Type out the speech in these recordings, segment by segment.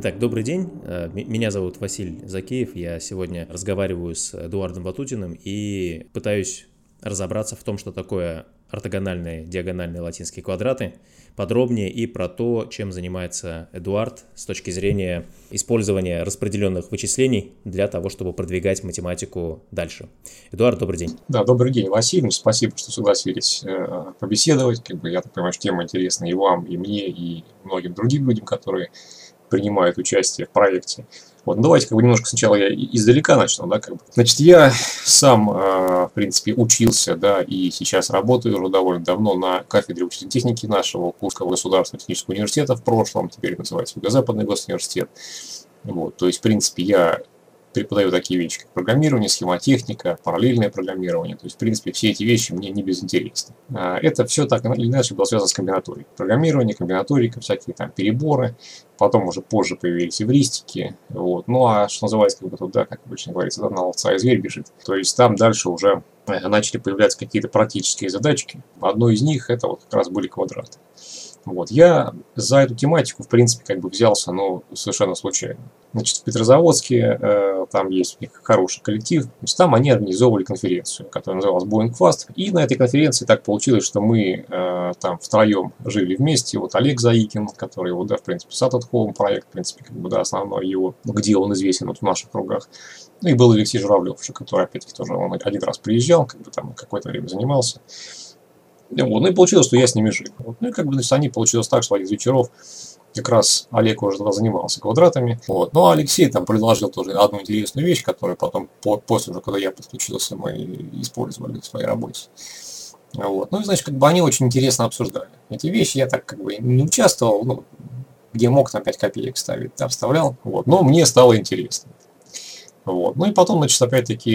Итак, добрый день. Э, меня зовут Василий Закеев. Я сегодня разговариваю с Эдуардом Ватутиным и пытаюсь разобраться в том, что такое ортогональные, диагональные латинские квадраты, подробнее и про то, чем занимается Эдуард с точки зрения использования распределенных вычислений для того, чтобы продвигать математику дальше. Эдуард, добрый день. Да, добрый день, Василий. Спасибо, что согласились э, побеседовать. Как бы, я так понимаю, что тема интересна и вам, и мне, и многим другим людям, которые принимают участие в проекте. Вот, ну, давайте как бы немножко сначала я издалека начну, да, как бы. Значит, я сам, э, в принципе, учился, да, и сейчас работаю уже довольно давно на кафедре учительной техники нашего Курского государственного технического университета в прошлом, теперь называется Юго-Западный госуниверситет. Вот, то есть, в принципе, я преподаю такие вещи, как программирование, схемотехника, параллельное программирование. То есть, в принципе, все эти вещи мне не безинтересны. А, это все так или иначе было связано с комбинаторикой. Программирование, комбинаторика, всякие там переборы. Потом уже позже появились эвристики. Вот. Ну, а что называется, как бы туда, как обычно говорится, на ловца и зверь бежит. То есть, там дальше уже э, начали появляться какие-то практические задачки. Одной из них это вот как раз были квадраты. Вот. Я за эту тематику, в принципе, как бы взялся, но совершенно случайно. Значит, в Петрозаводске э, там есть у них хороший коллектив. Значит, там они организовывали конференцию, которая называлась Boeing Fast. И на этой конференции так получилось, что мы э, там втроем жили вместе. Вот Олег Заикин, который, вот, да, в принципе, Сатат Home проект, в принципе, как бы, да, основной его, где он известен вот в наших кругах. Ну и был Алексей Журавлев, который, опять-таки, тоже он один раз приезжал, как бы там какое-то время занимался. Вот. Ну и получилось, что я с ними жил. Вот. Ну и как бы значит, они получилось так, что один из вечеров как раз Олег уже тогда занимался квадратами. Вот. Ну а Алексей там предложил тоже одну интересную вещь, которую потом, по, после уже, когда я подключился, мы использовали в своей работе. Вот. Ну и значит, как бы они очень интересно обсуждали. Эти вещи я так как бы не участвовал, ну, где мог там 5 копеек ставить, да, вставлял. Вот. Но мне стало интересно. Вот. Ну и потом, значит, опять-таки,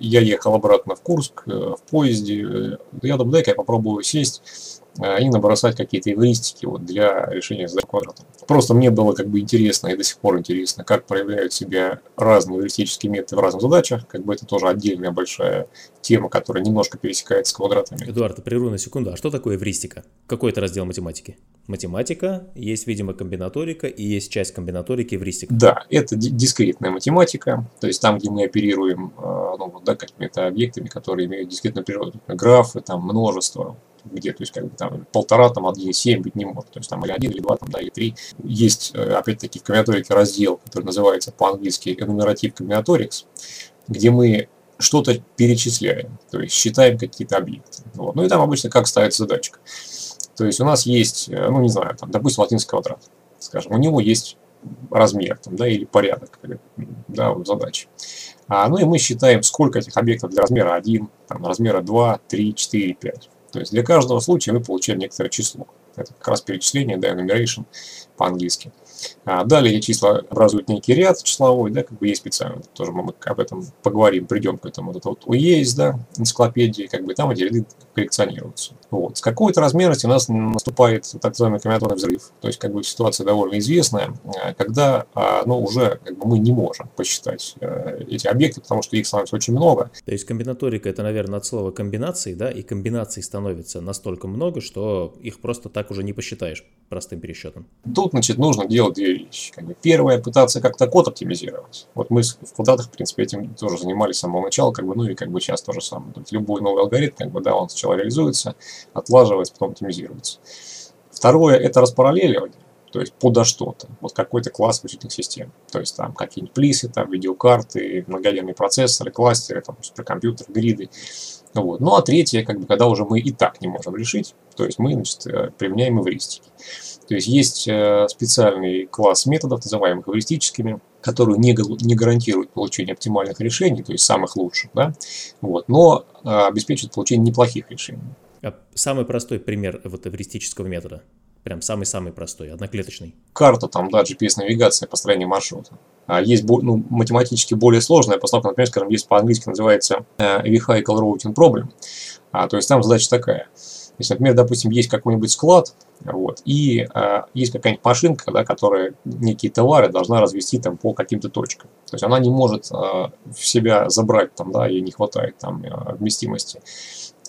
я ехал обратно в Курск э, в поезде. Я думаю, дай-ка я попробую сесть э, и набросать какие-то эвристики вот для решения задачи квадрата. Просто мне было как бы интересно и до сих пор интересно, как проявляют себя разные эвристические методы в разных задачах. Как бы это тоже отдельная большая тема, которая немножко пересекается с квадратами. Эдуард, прерву на секунду. А что такое эвристика? Какой это раздел математики? Математика, есть, видимо, комбинаторика и есть часть комбинаторики эвристика. Да, это дискретная математика, то есть там, где мы оперируем э, ну, да, какими-то объектами, которые имеют дискретную природу. Графы, там множество, где, то есть, как бы там полтора, там, 1,7 быть не может, то есть, там, или один, или два, там, да, или три. Есть, э, опять-таки, в комбинаторике раздел, который называется по-английски Enumerative Combinatorics, где мы что-то перечисляем, то есть считаем какие-то объекты. Вот. Ну и там обычно как ставится задачка. То есть у нас есть, э, ну не знаю, там, допустим, латинский квадрат, скажем, у него есть размер там, да, или порядок да, вот задачи. А, ну и мы считаем, сколько этих объектов для размера 1, там, размера 2, 3, 4, 5. То есть для каждого случая мы получаем некоторое число. Это как раз перечисление, да, enumeration по-английски. А далее числа образуют некий ряд числовой, да, как бы есть специально, тоже мы об этом поговорим, придем к этому. Вот это вот УЕС, да, энциклопедии, как бы там эти ряды коллекционируются. Вот. С какой-то размерности у нас наступает так называемый комбинаторный взрыв. То есть, как бы ситуация довольно известная, а, когда а, ну, уже как бы, мы не можем посчитать э, эти объекты, потому что их становится очень много. То есть комбинаторика это, наверное, от слова комбинации, да, и комбинаций становится настолько много, что их просто так уже не посчитаешь простым пересчетом. Тут, значит, нужно делать две вещи. Как бы первое, пытаться как-то код оптимизировать. Вот мы в квадратах, в принципе, этим тоже занимались с самого начала, как бы, ну и как бы сейчас тоже самое. То есть любой новый алгоритм, как бы, да, он сначала реализуется, отлаживается, потом оптимизируется. Второе – это распараллеливание, то есть подо что-то, вот какой-то класс вычислительных систем. То есть там какие-нибудь плисы, там видеокарты, многоядерные процессоры, кластеры, там суперкомпьютеры, гриды. Вот. Ну а третье, как бы, когда уже мы и так не можем решить, то есть мы значит, э, применяем эвристики. То есть есть э, специальный класс методов, называемых эвристическими, которые не, не гарантируют получение оптимальных решений, то есть самых лучших, да? вот, но э, обеспечивают получение неплохих решений. А самый простой пример вот эвристического метода? Прям самый-самый простой, одноклеточный. Карта, там, да, GPS-навигация, построение маршрута. А есть ну, математически более сложная постановка, например, скажем, есть по-английски называется Vehicle Routing Problem. А, то есть там задача такая – если, например, допустим, есть какой-нибудь склад, вот, и э, есть какая-нибудь машинка, да, которая некие товары должна развести там по каким-то точкам. То есть она не может э, в себя забрать, там, да, ей не хватает там э, вместимости.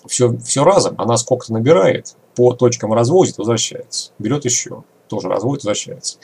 Все, все разом, она сколько-то набирает, по точкам развозит, возвращается. Берет еще, тоже разводит, возвращается.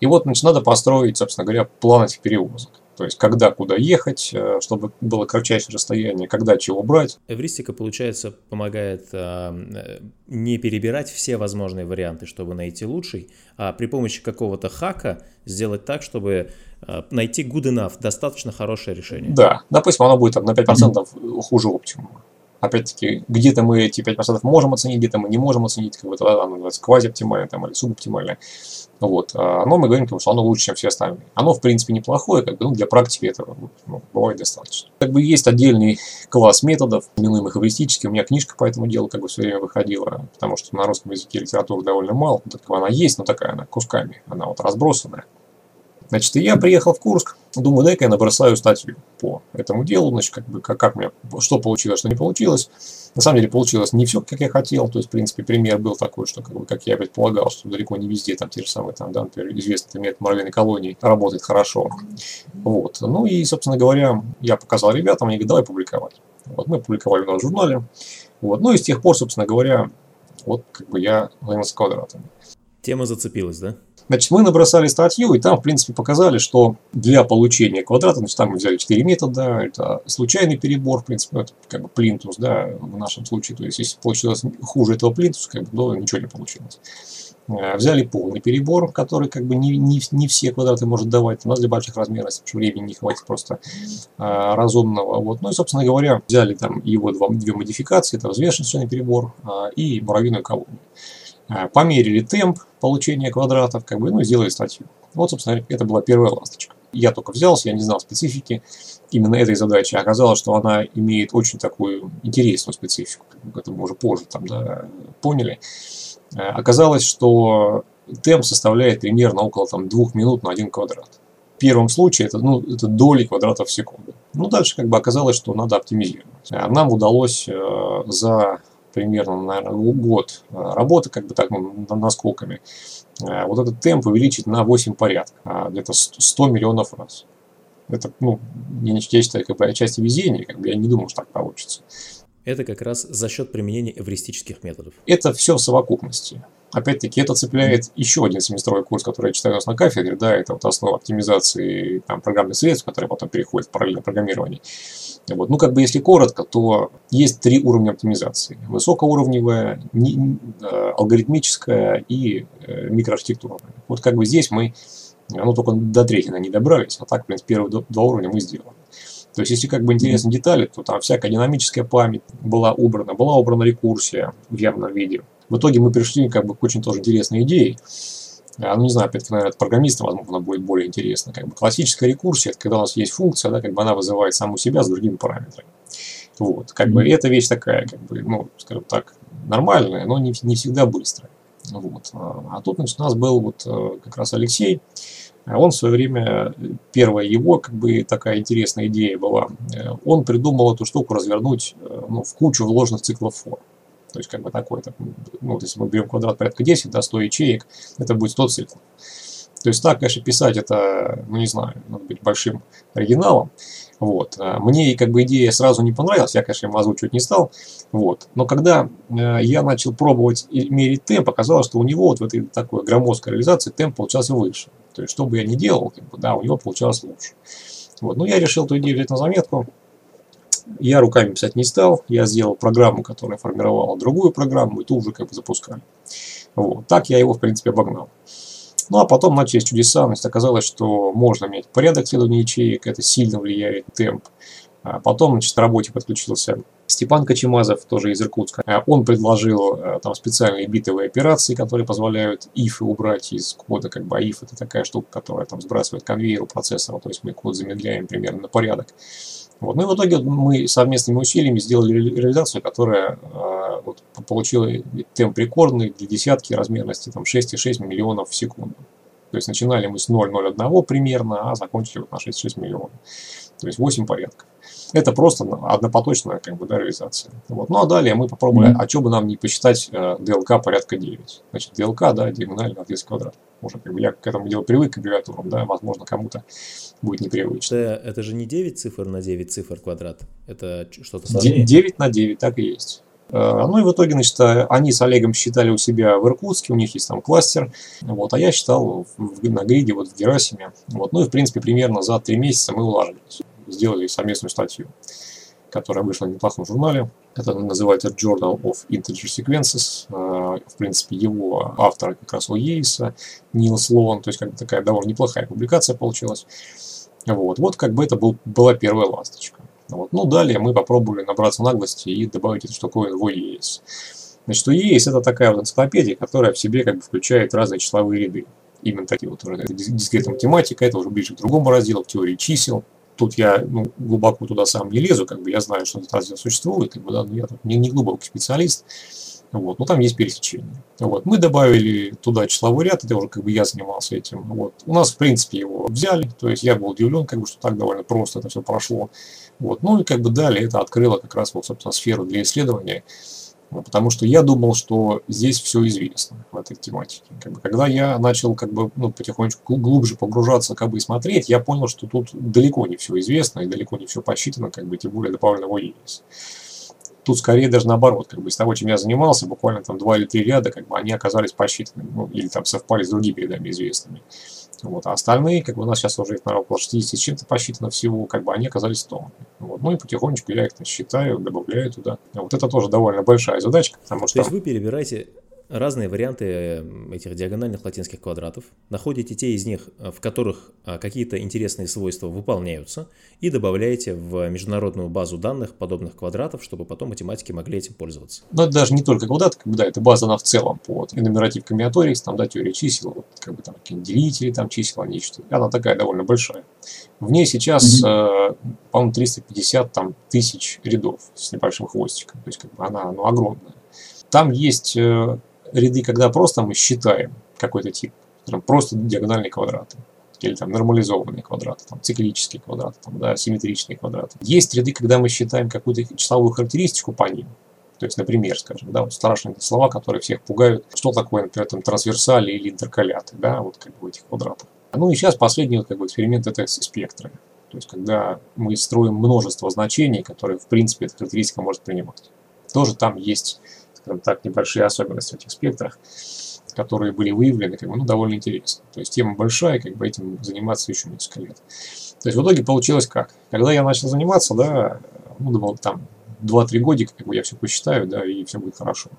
И вот значит, надо построить, собственно говоря, план этих перевозок. То есть, когда куда ехать, э, чтобы было кратчайшее расстояние, когда чего брать. Эвристика, получается, помогает э, не перебирать все возможные варианты, чтобы найти лучший, а при помощи какого-то хака сделать так, чтобы э, найти good enough, достаточно хорошее решение. Да, допустим, оно будет там, на 5% mm-hmm. хуже оптимума. Опять-таки, где-то мы эти 5% можем оценить, где-то мы не можем оценить, как бы тогда оно называется квази-оптимальное там, или субоптимальное. Вот. А оно, мы говорим, что оно лучше, чем все остальные. Оно, в принципе, неплохое, как бы, ну, для практики этого ну, бывает достаточно. Как бы есть отдельный класс методов, именуемых их эвристически. У меня книжка по этому делу как бы все время выходила, потому что на русском языке литературы довольно мало. Так она есть, но такая она кусками, она вот разбросанная. Значит, я приехал в Курск, думаю, дай-ка я набросаю статью по этому делу, значит, как бы, как, как мне, что получилось, что не получилось. На самом деле получилось не все, как я хотел, то есть, в принципе, пример был такой, что, как, бы, как я предполагал, что далеко не везде там те же самые, там, да, например, известный метод муравьиной колонии работает хорошо. Вот. Ну и, собственно говоря, я показал ребятам, они говорят, давай публиковать. Вот, мы публиковали в журнале. Вот. Ну и с тех пор, собственно говоря, вот как бы я занялся квадратами. Тема зацепилась, да? Значит, мы набросали статью, и там, в принципе, показали, что для получения квадрата, значит, там мы взяли 4 метода, это случайный перебор, в принципе, это как бы плинтус, да, в нашем случае, то есть, если получилось хуже этого плинтуса, как бы, то ничего не получилось. Э, взяли полный перебор, который как бы не, не, не все квадраты может давать. У нас для больших размеров времени не хватит просто а, разумного. Вот. Ну и, собственно говоря, взяли там его два, две модификации. Это взвешенный перебор а, и муравьиную колонию. Э, померили темп получения квадратов, как бы, ну сделали статью. Вот, собственно, это была первая ласточка. Я только взялся, я не знал специфики именно этой задачи. Оказалось, что она имеет очень такую интересную специфику. Это мы уже позже там, да, поняли. Э, оказалось, что темп составляет примерно около там, двух минут на один квадрат. В первом случае это, ну, это доли квадратов в секунду. Ну, дальше как бы оказалось, что надо оптимизировать. Э, нам удалось за примерно, наверное, год э, работы, как бы так, наскоками, э, вот этот темп увеличить на 8 порядков, а, где-то 100 миллионов раз. Это, ну, я, считаю, как бы отчасти везения, как бы я не думал, что так получится. Это как раз за счет применения эвристических методов. Это все в совокупности. Опять-таки, это цепляет еще один семестровой курс, который я читаю у нас на кафедре, да, это вот основа оптимизации там, программных средств, которые потом переходят в параллельное программирование. Вот. Ну, как бы если коротко, то есть три уровня оптимизации. Высокоуровневая, не, э, алгоритмическая и э, микроархитектурная. Вот как бы здесь мы, ну, только до третьего не добрались, а так, в принципе, первые два уровня мы сделали. То есть, если как бы интересны детали, то там всякая динамическая память была убрана, была убрана рекурсия в явном виде. В итоге мы пришли как бы к очень тоже интересной идее. А, ну, не знаю, опять-таки, наверное, от программиста, возможно, будет более интересно. Как бы классическая рекурсия, это когда у нас есть функция, да, как бы она вызывает саму себя с другими параметрами. Вот, как бы эта вещь такая, как бы, ну, скажем так, нормальная, но не, не всегда быстрая. Вот. А, а тут, значит, у нас был вот э, как раз Алексей, он в свое время, первая его как бы такая интересная идея была, э, он придумал эту штуку развернуть э, ну, в кучу вложенных циклов форм. То есть, как бы такой, так, ну, если мы берем квадрат порядка 10, да, 100 ячеек, это будет 100 циклов. То есть так, конечно, писать это, ну не знаю, надо быть большим оригиналом. Вот. А мне как бы идея сразу не понравилась, я, конечно, ему озвучивать не стал. Вот. Но когда э, я начал пробовать мерить темп, оказалось, что у него вот в этой такой громоздкой реализации темп получался выше. То есть, что бы я ни делал, как бы, да, у него получалось лучше. Вот. Ну, я решил эту идею взять на заметку. Я руками писать не стал, я сделал программу, которая формировала другую программу, и ту уже как бы запускали. Вот. Так я его, в принципе, обогнал. Ну, а потом начались чудеса, значит, оказалось, что можно менять порядок следования ячеек, это сильно влияет темп. А потом, значит, к работе подключился Степан Кочемазов, тоже из Иркутска. А он предложил а, там специальные битовые операции, которые позволяют ифы убрать из кода, как бы, а if это такая штука, которая там сбрасывает конвейер у процессора, то есть мы код замедляем примерно на порядок. Вот. Ну и в итоге мы совместными усилиями сделали реализацию, которая э, вот, получила темп рекордный для десятки размерности там 6,6 миллионов в секунду. То есть начинали мы с 0,01 примерно, а закончили вот на 6,6 миллионов. То есть 8 порядков. Это просто однопоточная как бы, да, реализация. Вот. Ну а далее мы попробуем, mm-hmm. а что бы нам не посчитать э, DLK порядка 9. Значит, DLK, да, диагонально от 10 квадрат. Уже как бы я к этому делу привык, к аббревиатурам, да, возможно, кому-то будет непривычно. Это, это же не 9 цифр на 9 цифр квадрат, это что-то сложнее? 9 на 9, так и есть. Э, ну и в итоге, значит, они с Олегом считали у себя в Иркутске, у них есть там кластер, вот, а я считал в, на гриде вот в Герасиме. Вот, ну и, в принципе, примерно за три месяца мы уложились, сделали совместную статью, которая вышла в неплохом журнале. Это называется Journal of Integer Sequences. Э, в принципе, его автор как раз у Ейса, Нил Слоан, то есть как бы такая довольно неплохая публикация получилась. Вот, вот как бы это был, была первая ласточка. Вот. Ну, далее мы попробовали набраться наглости и добавить эту штуковину в EAS. Значит, EAS это такая вот энциклопедия, которая в себе как бы включает разные числовые ряды. Именно такие вот уже. Дискретная математика, это уже ближе к другому разделу, к теории чисел. Тут я ну, глубоко туда сам не лезу, как бы я знаю, что этот раздел существует, как бы, да, но я тут не, не глубокий специалист. Вот, но там есть пересечение. Вот, мы добавили туда числовой ряд, это уже как бы я занимался этим. Вот. У нас, в принципе, его взяли, то есть я был удивлен, как бы, что так довольно просто это все прошло. Вот. Ну и как бы далее это открыло как раз вот, собственно, сферу для исследования, потому что я думал, что здесь все известно в этой тематике. Как бы, когда я начал как бы, ну, потихонечку глубже погружаться как бы, и смотреть, я понял, что тут далеко не все известно и далеко не все посчитано, как бы, тем более добавлено есть. Тут скорее даже наоборот, как бы из того, чем я занимался, буквально там два или три ряда, как бы они оказались посчитанными, ну, или там совпали с другими рядами известными. Вот. А остальные, как бы у нас сейчас уже, наверное, около 60 с чем-то посчитано всего, как бы они оказались тонны. Вот. Ну и потихонечку я их считаю, добавляю туда. Вот это тоже довольно большая задачка, потому что... То есть вы перебираете разные варианты э, этих диагональных латинских квадратов, находите те из них, э, в которых э, какие-то интересные свойства выполняются, и добавляете в международную базу данных подобных квадратов, чтобы потом математики могли этим пользоваться. Но это даже не только квадрат, как бы, да, это база, она в целом по вот, энумератив комбинаторикс, там, да, теория чисел, вот, как бы там какие-нибудь делители, там чисел, они что она такая довольно большая. В ней сейчас, mm-hmm. э, по-моему, 350 там, тысяч рядов с небольшим хвостиком, то есть как бы она ну, огромная. Там есть ряды, когда просто мы считаем какой-то тип, просто диагональные квадраты или там нормализованные квадраты, там, циклические квадраты, там, да, симметричные квадраты. Есть ряды, когда мы считаем какую-то числовую характеристику по ним. То есть, например, скажем, да, вот страшные слова, которые всех пугают, что такое, например, там, трансверсали или интеркаляты, да, вот как бы этих квадратах. Ну и сейчас последний вот, как бы, эксперимент это спектры. То есть, когда мы строим множество значений, которые, в принципе, эта характеристика может принимать. Тоже там есть скажем так, небольшие особенности в этих спектрах, которые были выявлены, как бы, ну, довольно интересно. То есть тема большая, как бы этим заниматься еще несколько лет. То есть в итоге получилось как? Когда я начал заниматься, да, ну, думал, там, 2-3 годика, как бы я все посчитаю, да, и все будет хорошо.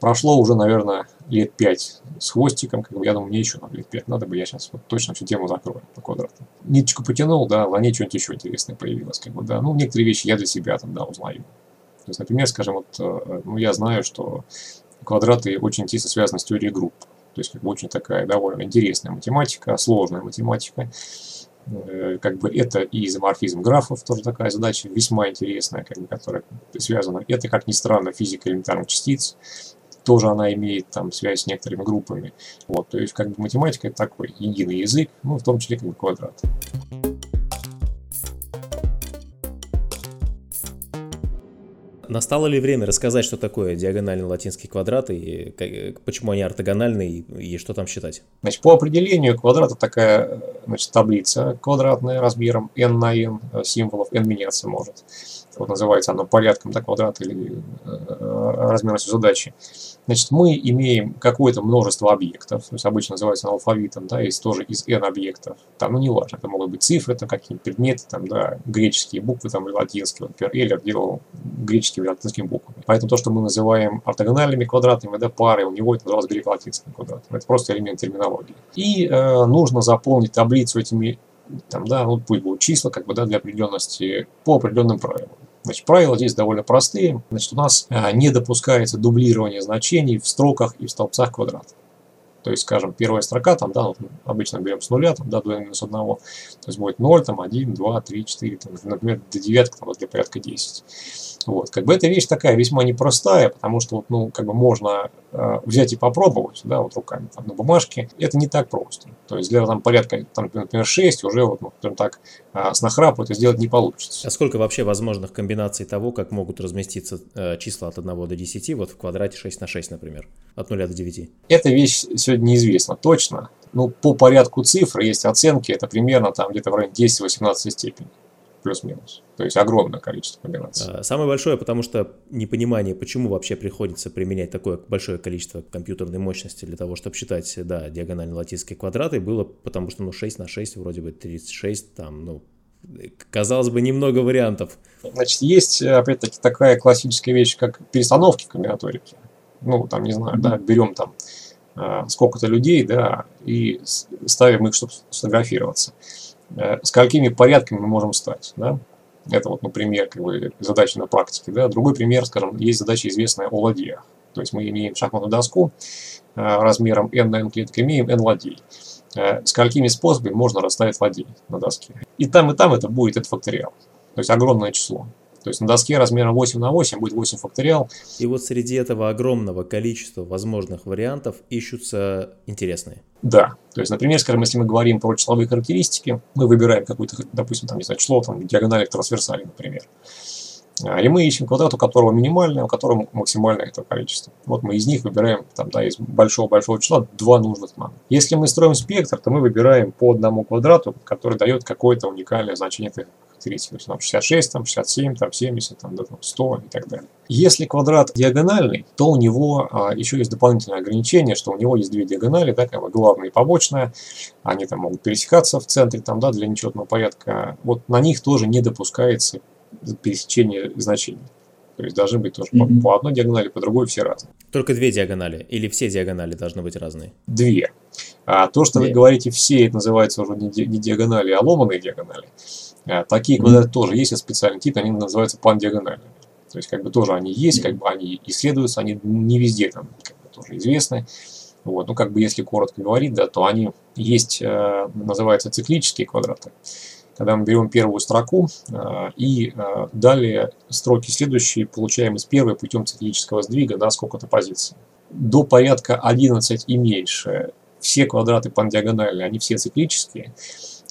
Прошло уже, наверное, лет 5 с хвостиком, как бы я думаю, мне еще надо лет 5 надо бы, я сейчас вот точно всю тему закрою по квадрату. Ниточку потянул, да, ней что-нибудь еще интересное появилось, как бы, да, ну, некоторые вещи я для себя там, да, узнаю. То есть, например, скажем, вот, э, ну, я знаю, что квадраты очень тесно связаны с теорией групп. То есть, как бы очень такая довольно интересная математика, сложная математика. Э, как бы это и изоморфизм графов, тоже такая задача весьма интересная, как бы, которая связана. Это, как ни странно, физика элементарных частиц. Тоже она имеет там связь с некоторыми группами. Вот, то есть, как бы математика это такой единый язык, ну, в том числе, как бы квадрат. Настало ли время рассказать, что такое диагональный латинский квадрат, и как, почему они ортогональны, и, и что там считать? Значит, по определению квадрата такая значит, таблица квадратная размером n на n символов, n меняться может вот называется оно порядком да, квадрата или э, размерностью задачи. Значит, мы имеем какое-то множество объектов, то есть обычно называется алфавитом, да, есть тоже из n объектов, там, ну, не важно, это могут быть цифры, там, какие-нибудь предметы, там, да, греческие буквы, там, или латинские, например, Эйлер делал греческими или латинскими буквами. Поэтому то, что мы называем ортогональными квадратами, да, пары, у него это называлось греко-латинским квадратом, это просто элемент терминологии. И э, нужно заполнить таблицу этими там, да, ну, пусть будут числа, как бы, да, для определенности по определенным правилам. Значит, правила здесь довольно простые. Значит, у нас а, не допускается дублирование значений в строках и в столбцах квадрата. То есть, скажем, первая строка, там, да, вот обычно берем с нуля, там, да, до минус 1, то есть будет 0, там, 1, 2, 3, 4, там, например, до девятки, там, вот для порядка 10. Вот, как бы эта вещь такая весьма непростая, потому что, вот, ну, как бы можно э, взять и попробовать, да, вот руками там, на бумажке. Это не так просто. То есть для там порядка, там, например, 6 уже вот, ну, прям так э, с нахрапу это сделать не получится. А сколько вообще возможных комбинаций того, как могут разместиться э, числа от 1 до 10, вот в квадрате 6 на 6, например, от 0 до 9? Эта вещь сегодня неизвестна точно. Ну, по порядку цифр есть оценки, это примерно там где-то в районе 10-18 степени. Плюс-минус. То есть огромное количество комбинаций. А, самое большое, потому что непонимание, почему вообще приходится применять такое большое количество компьютерной мощности для того, чтобы считать, да, диагональные латинские квадраты, было потому что, ну, 6 на 6 вроде бы 36, там, ну, казалось бы, немного вариантов. Значит, есть, опять-таки, такая классическая вещь, как перестановки в комбинаторике. Ну, там, не знаю, да, берем там а, сколько-то людей, да, и ставим их, чтобы сфотографироваться. Э, сколькими порядками мы можем стать, да? Это вот, например, как бы задача на практике, да. Другой пример, скажем, есть задача известная о ладьях. То есть мы имеем шахматную доску э, размером n на n клеток, имеем n ладей. Э, сколькими способами можно расставить ладей на доске. И там, и там это будет этот факториал. То есть огромное число. То есть на доске размером 8 на 8 будет 8 факториал. И вот среди этого огромного количества возможных вариантов ищутся интересные. Да. То есть, например, скажем, если мы говорим про числовые характеристики, мы выбираем какое-то, допустим, там, не знаю, число, там, диагонали трансверсали, например. А, и мы ищем квадрат, у которого минимальное, у которого максимальное это количество. Вот мы из них выбираем, там, да, из большого-большого числа два нужных нам. Если мы строим спектр, то мы выбираем по одному квадрату, который дает какое-то уникальное значение этой характеристики. То есть там 66, там 67, там 70, там, да, там 100 и так далее. Если квадрат диагональный, то у него а, еще есть дополнительное ограничение, что у него есть две диагонали, да, как бы главная и побочная. Они там могут пересекаться в центре, там, да, для нечетного порядка. Вот на них тоже не допускается пересечение значений. То есть должны быть тоже mm-hmm. по, по одной диагонали, по другой все разные. Только две диагонали или все диагонали должны быть разные? Две. А то, что две. вы говорите все, это называется уже не, ди, не диагонали, а ломаные диагонали. А, такие квадраты mm-hmm. тоже есть, специальный тип, они называются пандиагональными. То есть как бы тоже они есть, как бы они исследуются, они не везде там как бы, тоже известны. Вот, ну как бы если коротко говорить, да, то они есть, э, называются циклические квадраты когда мы берем первую строку э, и э, далее строки следующие получаем из первой путем циклического сдвига на сколько-то позиций. До порядка 11 и меньше все квадраты пандиагональные, они все циклические,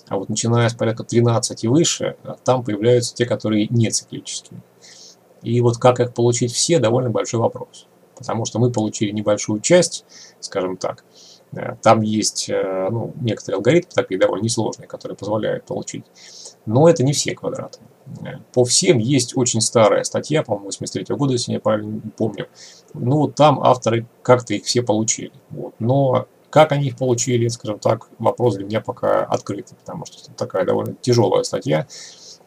а вот начиная с порядка 13 и выше, э, там появляются те, которые не циклические. И вот как их получить все, довольно большой вопрос. Потому что мы получили небольшую часть, скажем так, там есть э, ну, некоторые алгоритмы, такие довольно несложные, которые позволяют получить. Но это не все квадраты. Э, по всем есть очень старая статья, по-моему, 83 года, если я правильно помню. Ну, там авторы как-то их все получили. Вот. Но как они их получили, скажем так, вопрос для меня пока открытый, потому что такая довольно тяжелая статья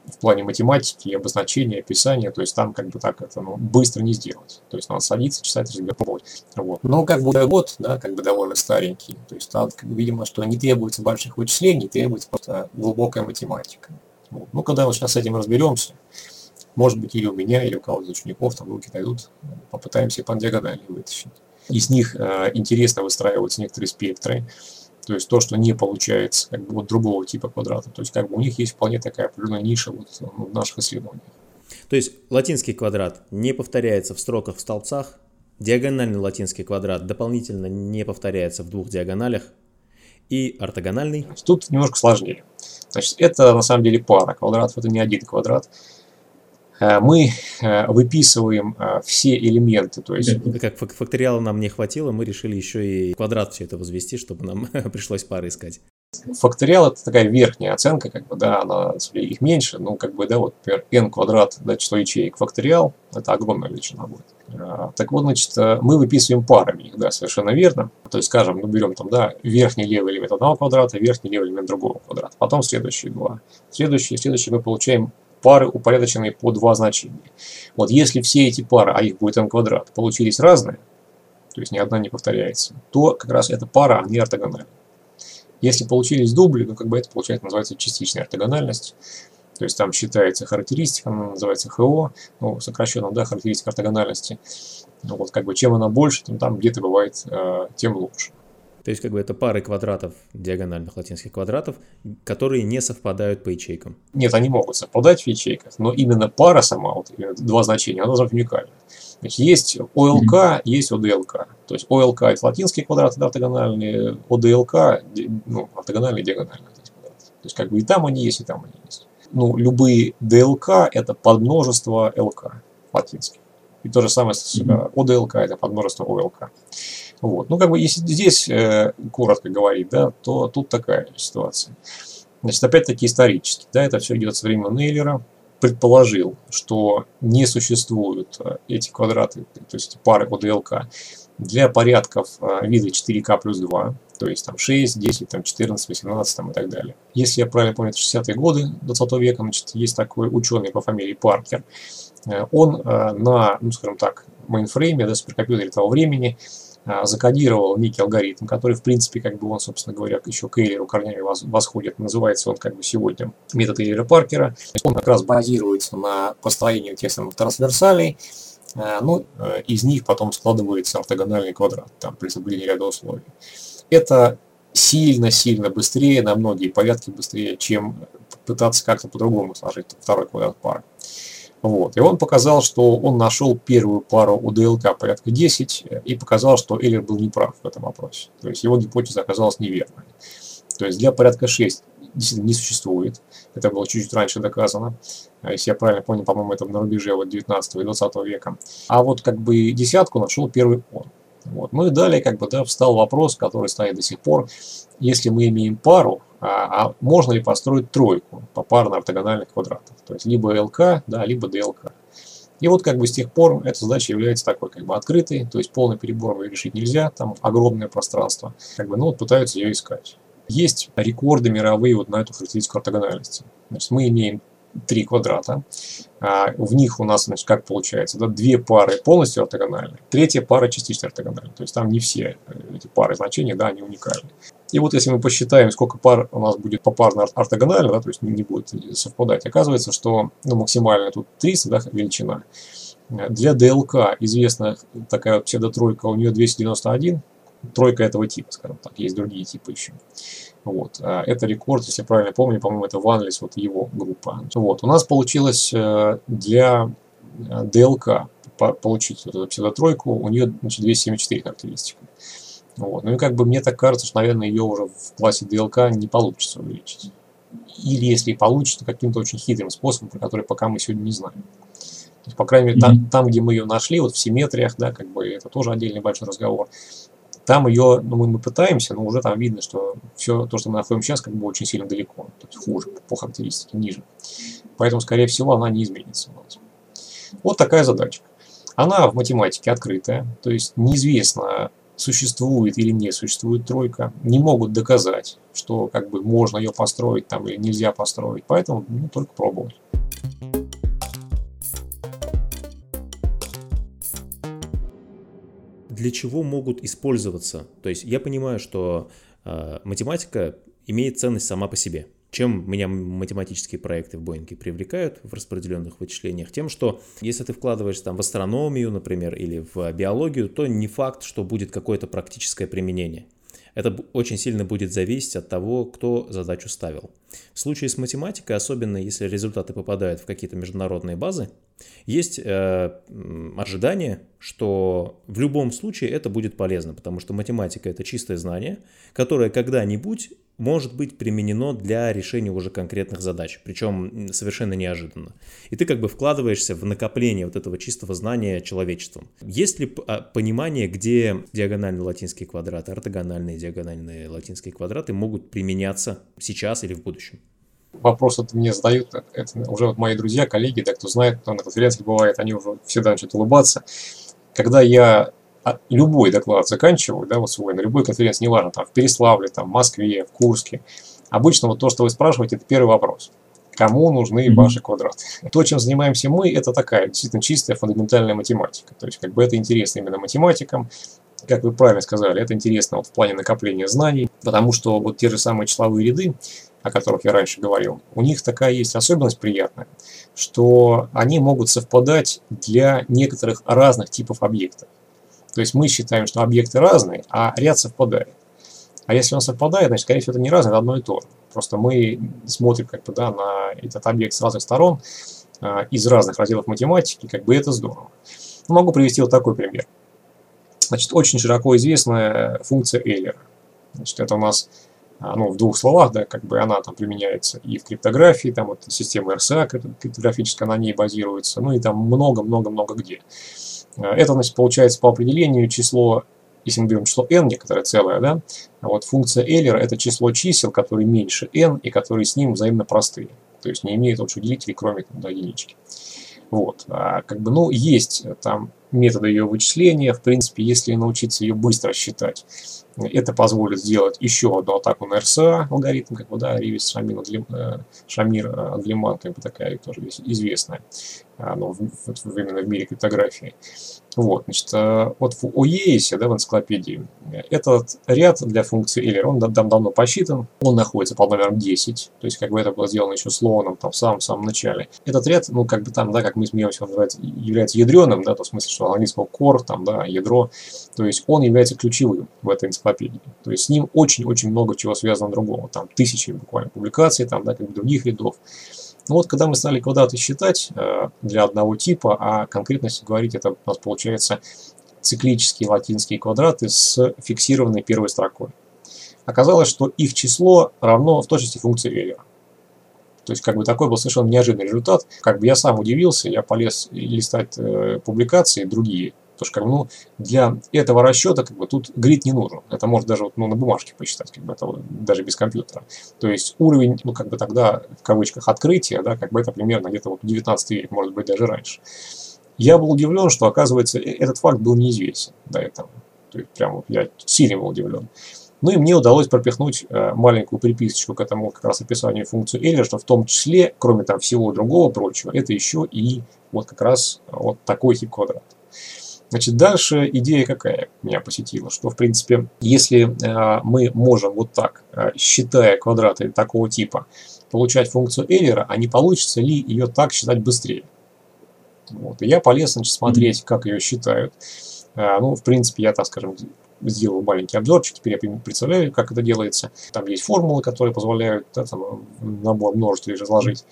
в плане математики, обозначения, описания, то есть там как бы так это ну, быстро не сделать. То есть надо садиться, читать, разбирать. Вот. Но как бы вот, да, как бы довольно старенький. То есть там, как видимо, что не требуется больших вычислений, требуется просто глубокая математика. Вот. Ну, когда мы сейчас с этим разберемся, может быть, или у меня, или у кого-то из учеников там руки дойдут, попытаемся по диагонали вытащить. Из них э, интересно выстраиваются некоторые спектры, то есть то, что не получается как бы вот другого типа квадрата. То есть как бы у них есть вполне такая определенная ниша вот ну, в наших исследованиях. То есть латинский квадрат не повторяется в строках в столбцах, диагональный латинский квадрат дополнительно не повторяется в двух диагоналях, и ортогональный? Тут немножко сложнее. Значит, это на самом деле пара квадратов, это не один квадрат. Э, мы э, выписываем э, все элементы. То есть... Как факториала нам не хватило, мы решили еще и квадрат все это возвести, чтобы нам пришлось пары искать. Факториал это такая верхняя оценка, как бы, да, она, их меньше, ну, как бы, да, вот, например, n квадрат, да, число ячеек факториал, это огромная величина будет. Так вот, значит, мы выписываем парами их, да, совершенно верно. То есть, скажем, мы берем там, да, верхний левый элемент одного квадрата, верхний левый элемент другого квадрата, потом следующие два. Следующие, следующие мы получаем пары упорядоченные по два значения. Вот если все эти пары, а их будет n квадрат, получились разные, то есть ни одна не повторяется, то как раз эта пара, они ортогональны. Если получились дубли, то как бы это получается называется частичная ортогональность. То есть там считается характеристика, она называется ХО, ну, сокращенно, да, характеристика ортогональности. Ну, вот как бы чем она больше, тем там где-то бывает, э, тем лучше. То есть как бы это пары квадратов, диагональных латинских квадратов, которые не совпадают по ячейкам. Нет, они могут совпадать в ячейках, но именно пара сама, вот два значения, она должна быть уникальна. Есть ОЛК, mm-hmm. есть ОДЛК. То есть ОЛК это латинские квадраты да, ортогональные, ОДЛК ну, ортогональные диагональные квадраты. То есть как бы и там они есть, и там они есть. Ну, любые ДЛК это подмножество ЛК латинских. И то же самое с mm-hmm. ОДЛК это подмножество ОЛК. Вот. Ну, как бы, если здесь э, коротко говорить, да, то тут такая ситуация. Значит, опять-таки исторически, да, это все идет со времен Нейлера, предположил, что не существуют э, эти квадраты, то есть пары ОДЛК, для порядков э, вида 4К плюс 2, то есть там 6, 10, там 14, 18 там, и так далее. Если я правильно помню, это 60-е годы 20 века, значит, есть такой ученый по фамилии Паркер. Э, он на, ну скажем так, мейнфрейме, да, суперкомпьютере того времени, закодировал некий алгоритм, который, в принципе, как бы он, собственно говоря, еще к Эйлеру корнями восходит. Называется он как бы сегодня метод Эйлера Паркера. Он как раз базируется на построении тех самых трансверсалей, а, ну, э, из них потом складывается ортогональный квадрат, там, при соблюдении ряда условий. Это сильно-сильно быстрее, на многие порядки быстрее, чем пытаться как-то по-другому сложить второй квадрат пары. Вот. И он показал, что он нашел первую пару у ДЛК порядка 10 и показал, что Эллер был неправ в этом вопросе. То есть его гипотеза оказалась неверной. То есть для порядка 6 действительно не существует. Это было чуть-чуть раньше доказано. А если я правильно помню, по-моему, это на рубеже вот 19 и 20 века. А вот как бы десятку нашел первый он. Вот. Ну и далее как бы да, встал вопрос, который стоит до сих пор. Если мы имеем пару, а, а можно ли построить тройку по парно ортогональных квадратов? То есть либо ЛК, да, либо ДЛК. И вот как бы с тех пор эта задача является такой как бы открытой, то есть полный перебор ее решить нельзя, там огромное пространство. Как бы, ну вот пытаются ее искать. Есть рекорды мировые вот на эту характеристику ортогональности. Значит, мы имеем три квадрата. А в них у нас, значит, как получается, да, две пары полностью ортогональны, третья пара частично ортогональна. То есть там не все э, эти пары значений, да, они уникальны. И вот если мы посчитаем, сколько пар у нас будет попарно ортогонально, да, то есть не будет совпадать, оказывается, что ну, максимально тут 30 да, величина. Для ДЛК известна такая псевдотройка, у нее 291, тройка этого типа, скажем так, есть другие типы еще. Вот. А это рекорд, если я правильно помню, по-моему, это Ванлис, вот его группа. Вот. У нас получилось э, для э, ДЛК получить вот эту псевдотройку, у нее значит, 274 характеристики. Вот. Ну и как бы мне так кажется, что, наверное, ее уже в классе DLK не получится увеличить. Или если и получится, то каким-то очень хитрым способом, про который пока мы сегодня не знаем. То есть, по крайней мере, там, там, где мы ее нашли, вот в симметриях, да, как бы это тоже отдельный большой разговор. Там ее, ну, мы, мы пытаемся, но уже там видно, что все то, что мы находим сейчас, как бы очень сильно далеко, то есть хуже по характеристике, ниже. Поэтому, скорее всего, она не изменится у нас. Вот такая задача. Она в математике открытая, то есть неизвестно, существует или не существует тройка, не могут доказать, что как бы можно ее построить там или нельзя построить, поэтому ну, только пробовать. Для чего могут использоваться? То есть я понимаю, что э, математика имеет ценность сама по себе. Чем меня математические проекты в Боинге привлекают в распределенных вычислениях? Тем, что если ты вкладываешься там в астрономию, например, или в биологию, то не факт, что будет какое-то практическое применение. Это очень сильно будет зависеть от того, кто задачу ставил. В случае с математикой, особенно если результаты попадают в какие-то международные базы, есть э, ожидание, что в любом случае это будет полезно, потому что математика это чистое знание, которое когда-нибудь может быть применено для решения уже конкретных задач, причем совершенно неожиданно. И ты как бы вкладываешься в накопление вот этого чистого знания человечеством. Есть ли а, понимание, где диагональные латинские квадраты, ортогональные диагональные латинские квадраты могут применяться сейчас или в будущем? Вопрос это мне задают, это уже вот мои друзья, коллеги, да, кто знает, кто на конференциях бывает, они уже всегда начинают улыбаться. Когда я а любой доклад заканчиваю, да, вот свой, на любой конференции, неважно, там, в Переславле, там, в Москве, в Курске, обычно вот то, что вы спрашиваете, это первый вопрос. Кому нужны mm-hmm. ваши квадраты? То, чем занимаемся мы, это такая действительно чистая фундаментальная математика. То есть, как бы это интересно именно математикам. Как вы правильно сказали, это интересно вот в плане накопления знаний, потому что вот те же самые числовые ряды, о которых я раньше говорил, у них такая есть особенность приятная, что они могут совпадать для некоторых разных типов объектов. То есть мы считаем, что объекты разные, а ряд совпадает. А если он совпадает, значит, скорее всего, это не разное, это одно и то же. Просто мы смотрим как бы, да, на этот объект с разных сторон, э, из разных разделов математики, как бы это здорово. Могу привести вот такой пример. Значит, очень широко известная функция Эйлера. Значит, это у нас а, ну, в двух словах, да, как бы она там применяется и в криптографии, там вот система RSA криптографическая на ней базируется, ну и там много-много-много где. Э, это, значит, получается по определению число если мы берем число n, некоторое целое, да, а вот функция Эйлера – это число чисел, которые меньше n и которые с ним взаимно простые. То есть не имеют общих делителей, кроме там, да, единички. Вот, а, как бы, ну, есть там методы ее вычисления, в принципе, если научиться ее быстро считать, это позволит сделать еще одну атаку на РСА, алгоритм, как бы, да, Ривис э, Шамир Адлиман, как бы такая тоже известная, ну, в, именно в мире криптографии. Вот, значит, вот в ОЕСе, да, в энциклопедии, этот ряд для функции Euler, он там давно посчитан, он находится под номером 10, то есть как бы это было сделано еще слоном там в самом-самом начале. Этот ряд, ну, как бы там, да, как мы смеемся, он называется, является ядреным, да, то в смысле, что английского core, там, да, ядро, то есть он является ключевым в этой энциклопедии. То есть с ним очень-очень много чего связано другого, там тысячи буквально публикаций, там, да, как бы других рядов. Ну вот, когда мы стали квадраты считать э, для одного типа, а конкретно если говорить, это у нас получается циклические латинские квадраты с фиксированной первой строкой. Оказалось, что их число равно в точности функции Эйлера. То есть, как бы такой был совершенно неожиданный результат. Как бы я сам удивился, я полез листать э, публикации другие Потому что как ну, для этого расчета как бы, тут грид не нужен. Это может даже вот, ну, на бумажке посчитать, как бы, это, даже без компьютера. То есть уровень, ну, как бы тогда, в кавычках, открытия, да, как бы это примерно где-то вот 19 век, может быть, даже раньше. Я был удивлен, что, оказывается, э, этот факт был неизвестен до этого. То есть, прям вот я сильно был удивлен. Ну и мне удалось пропихнуть э, маленькую приписочку к этому как раз описанию функции Эйлера, что в том числе, кроме там всего другого прочего, это еще и вот как раз вот такой тип квадрата. Значит, дальше идея какая меня посетила, что, в принципе, если э, мы можем вот так, э, считая квадраты такого типа, получать функцию Эйлера, а не получится ли ее так считать быстрее? Вот. И я полез значит, смотреть, как ее считают. Э, ну, в принципе, я, так скажем, сделал маленький обзорчик, теперь я представляю, как это делается. Там есть формулы, которые позволяют да, там, набор множителей разложить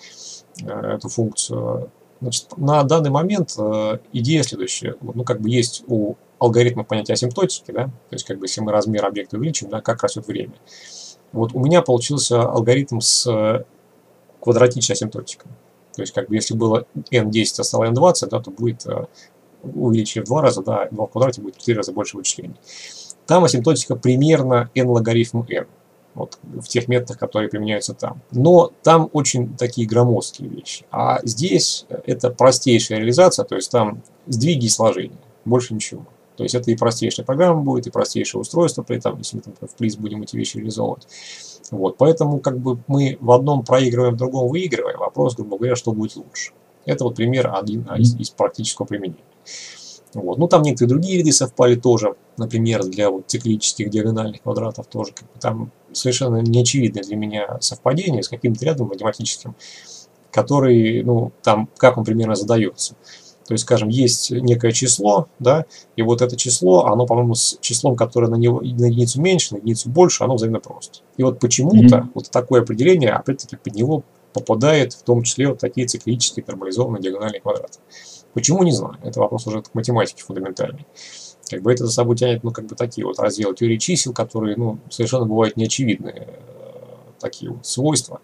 эту функцию. Значит, на данный момент э, идея следующая. Ну, как бы есть у алгоритма понятия асимптотики, да, то есть, как бы, если мы размер объекта увеличим, да, как растет время. Вот у меня получился алгоритм с э, квадратичной асимптотикой. То есть, как бы, если было n10, а стало n20, да, то будет э, в два раза, да, 2 в квадрате будет в 4 раза больше вычислений. Там асимптотика примерно n логарифм n вот, в тех методах, которые применяются там. Но там очень такие громоздкие вещи. А здесь это простейшая реализация, то есть там сдвиги и сложения, больше ничего. То есть это и простейшая программа будет, и простейшее устройство при этом, если мы там в плиз будем эти вещи реализовывать. Вот, поэтому как бы мы в одном проигрываем, в другом выигрываем. Вопрос, грубо говоря, что будет лучше. Это вот пример один из, из практического применения. Вот. Ну, там некоторые другие виды совпали тоже, например, для вот циклических диагональных квадратов тоже. Как бы, там совершенно неочевидное для меня совпадение с каким-то рядом математическим, который, ну, там, как он примерно задается. То есть, скажем, есть некое число, да, и вот это число, оно, по-моему, с числом, которое на, него, на единицу меньше, на единицу больше, оно взаимно просто. И вот почему-то mm-hmm. вот такое определение, опять-таки, под него попадает в том числе вот такие циклические параболизованные диагональные квадраты. Почему, не знаю. Это вопрос уже к математике фундаментальный. Как бы это за собой тянет, ну, как бы такие вот разделы теории чисел, которые, ну, совершенно бывают неочевидные э, такие вот свойства.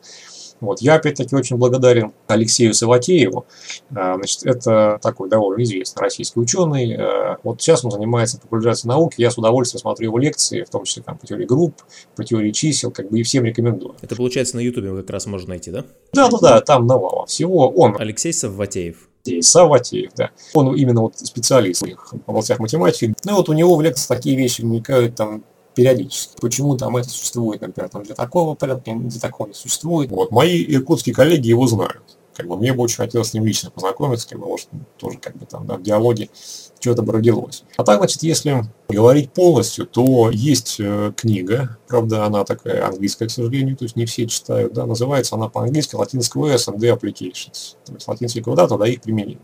Вот. Я, опять-таки, очень благодарен Алексею Саватееву. Э, значит, это такой довольно известный российский ученый. Э, вот сейчас он занимается популяризацией науки. Я с удовольствием смотрю его лекции, в том числе там, по теории групп, по теории чисел, как бы и всем рекомендую. Это, получается, на Ютубе как раз можно найти, да? Да, да, да, там навалом всего. Он. Алексей Саватеев. Саватеев, да. Он именно вот специалист в областях математики. Ну и вот у него в лекциях такие вещи вникают там периодически. Почему там это существует, например, там для такого порядка, для такого не существует. Вот мои иркутские коллеги его знают. Как бы мне бы очень хотелось с ним лично познакомиться, как бы, может, тоже как бы там, да, в диалоге что-то бы родилось. А так, значит, если говорить полностью, то есть э, книга, правда, она такая английская, к сожалению, то есть не все читают, да, называется она по-английски Латинского S and the Applications, то есть латинский квадрат, да, их применение.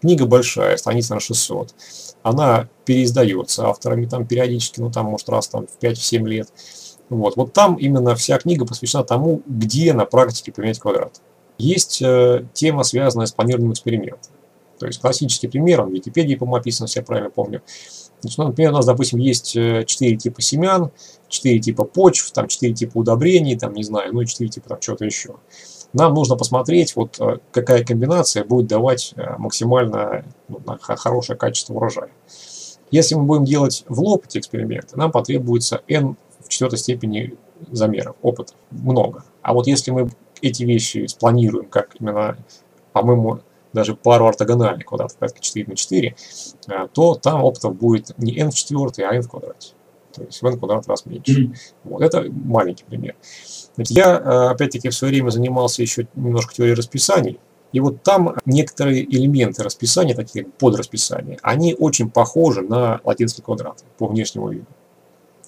Книга большая, страница на 600. Она переиздается авторами там периодически, ну там, может, раз там в 5-7 лет. Вот. вот там именно вся книга посвящена тому, где на практике применять квадрат. Есть э, тема, связанная с планированием эксперимента. То есть классический пример, он в Википедии, по-моему, описан, если я правильно помню. Значит, ну, например, у нас, допустим, есть 4 э, типа семян, 4 типа почв, там 4 типа удобрений, там, не знаю, ну и 4 типа там чего-то еще. Нам нужно посмотреть, вот э, какая комбинация будет давать э, максимально ну, хорошее качество урожая. Если мы будем делать в лоб эти эксперименты, нам потребуется n в четвертой степени замеров, опыта, много. А вот если мы эти вещи спланируем, как именно, по-моему, даже пару ортогональных квадратов, порядка 4 на 4, э, то там опытов будет не n в четвертой, а n в квадрате. То есть в n квадрат раз меньше. Mm-hmm. Вот, это маленький пример. Я, э, опять-таки, в свое время занимался еще немножко теорией расписаний. И вот там некоторые элементы расписания, такие как подрасписания, они очень похожи на латинский квадрат по внешнему виду.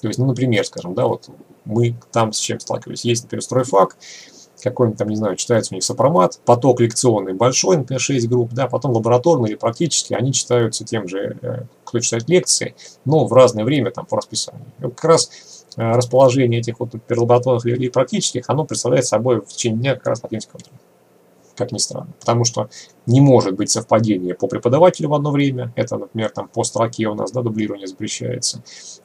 То есть, ну, например, скажем, да, вот мы там с чем сталкивались. Есть, например, стройфак, какой-нибудь там, не знаю, читается у них сопромат, поток лекционный большой, например, 6 групп, да, потом лабораторные или практически, они читаются тем же, э, кто читает лекции, но в разное время там по расписанию. И как раз э, расположение этих вот лабораторных и практических, оно представляет собой в течение дня как раз латинский контроль как ни странно. Потому что не может быть совпадения по преподавателю в одно время, это, например, там по строке у нас да, дублирование запрещается,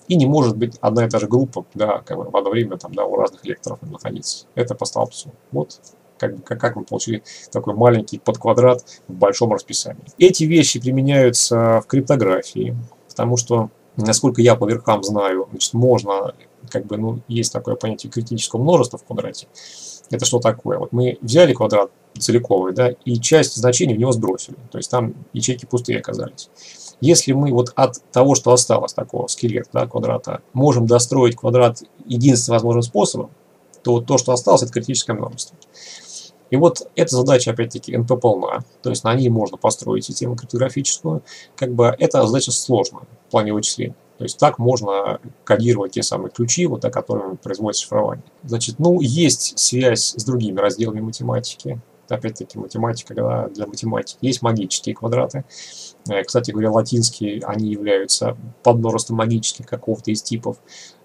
и не может быть одна и та же группа да, как бы в одно время там, да, у разных лекторов находиться. Это по столбцу. Вот как, как, как мы получили такой маленький подквадрат в большом расписании. Эти вещи применяются в криптографии, потому что, насколько я по верхам знаю, значит, можно, как бы, ну, есть такое понятие критического множества в квадрате. Это что такое? Вот мы взяли квадрат целиковый, да, и часть значений в него сбросили. То есть там ячейки пустые оказались. Если мы вот от того, что осталось, такого скелета, да, квадрата, можем достроить квадрат единственным возможным способом, то то, что осталось, это критическое множество. И вот эта задача, опять-таки, НП полна, то есть на ней можно построить систему криптографическую. Как бы эта задача сложная в плане вычисления. То есть так можно кодировать те самые ключи, вот о которых производится шифрование. Значит, ну, есть связь с другими разделами математики опять-таки математика да, для математики. Есть магические квадраты. Э, кстати говоря, латинские, они являются подмножеством магических какого-то из типов.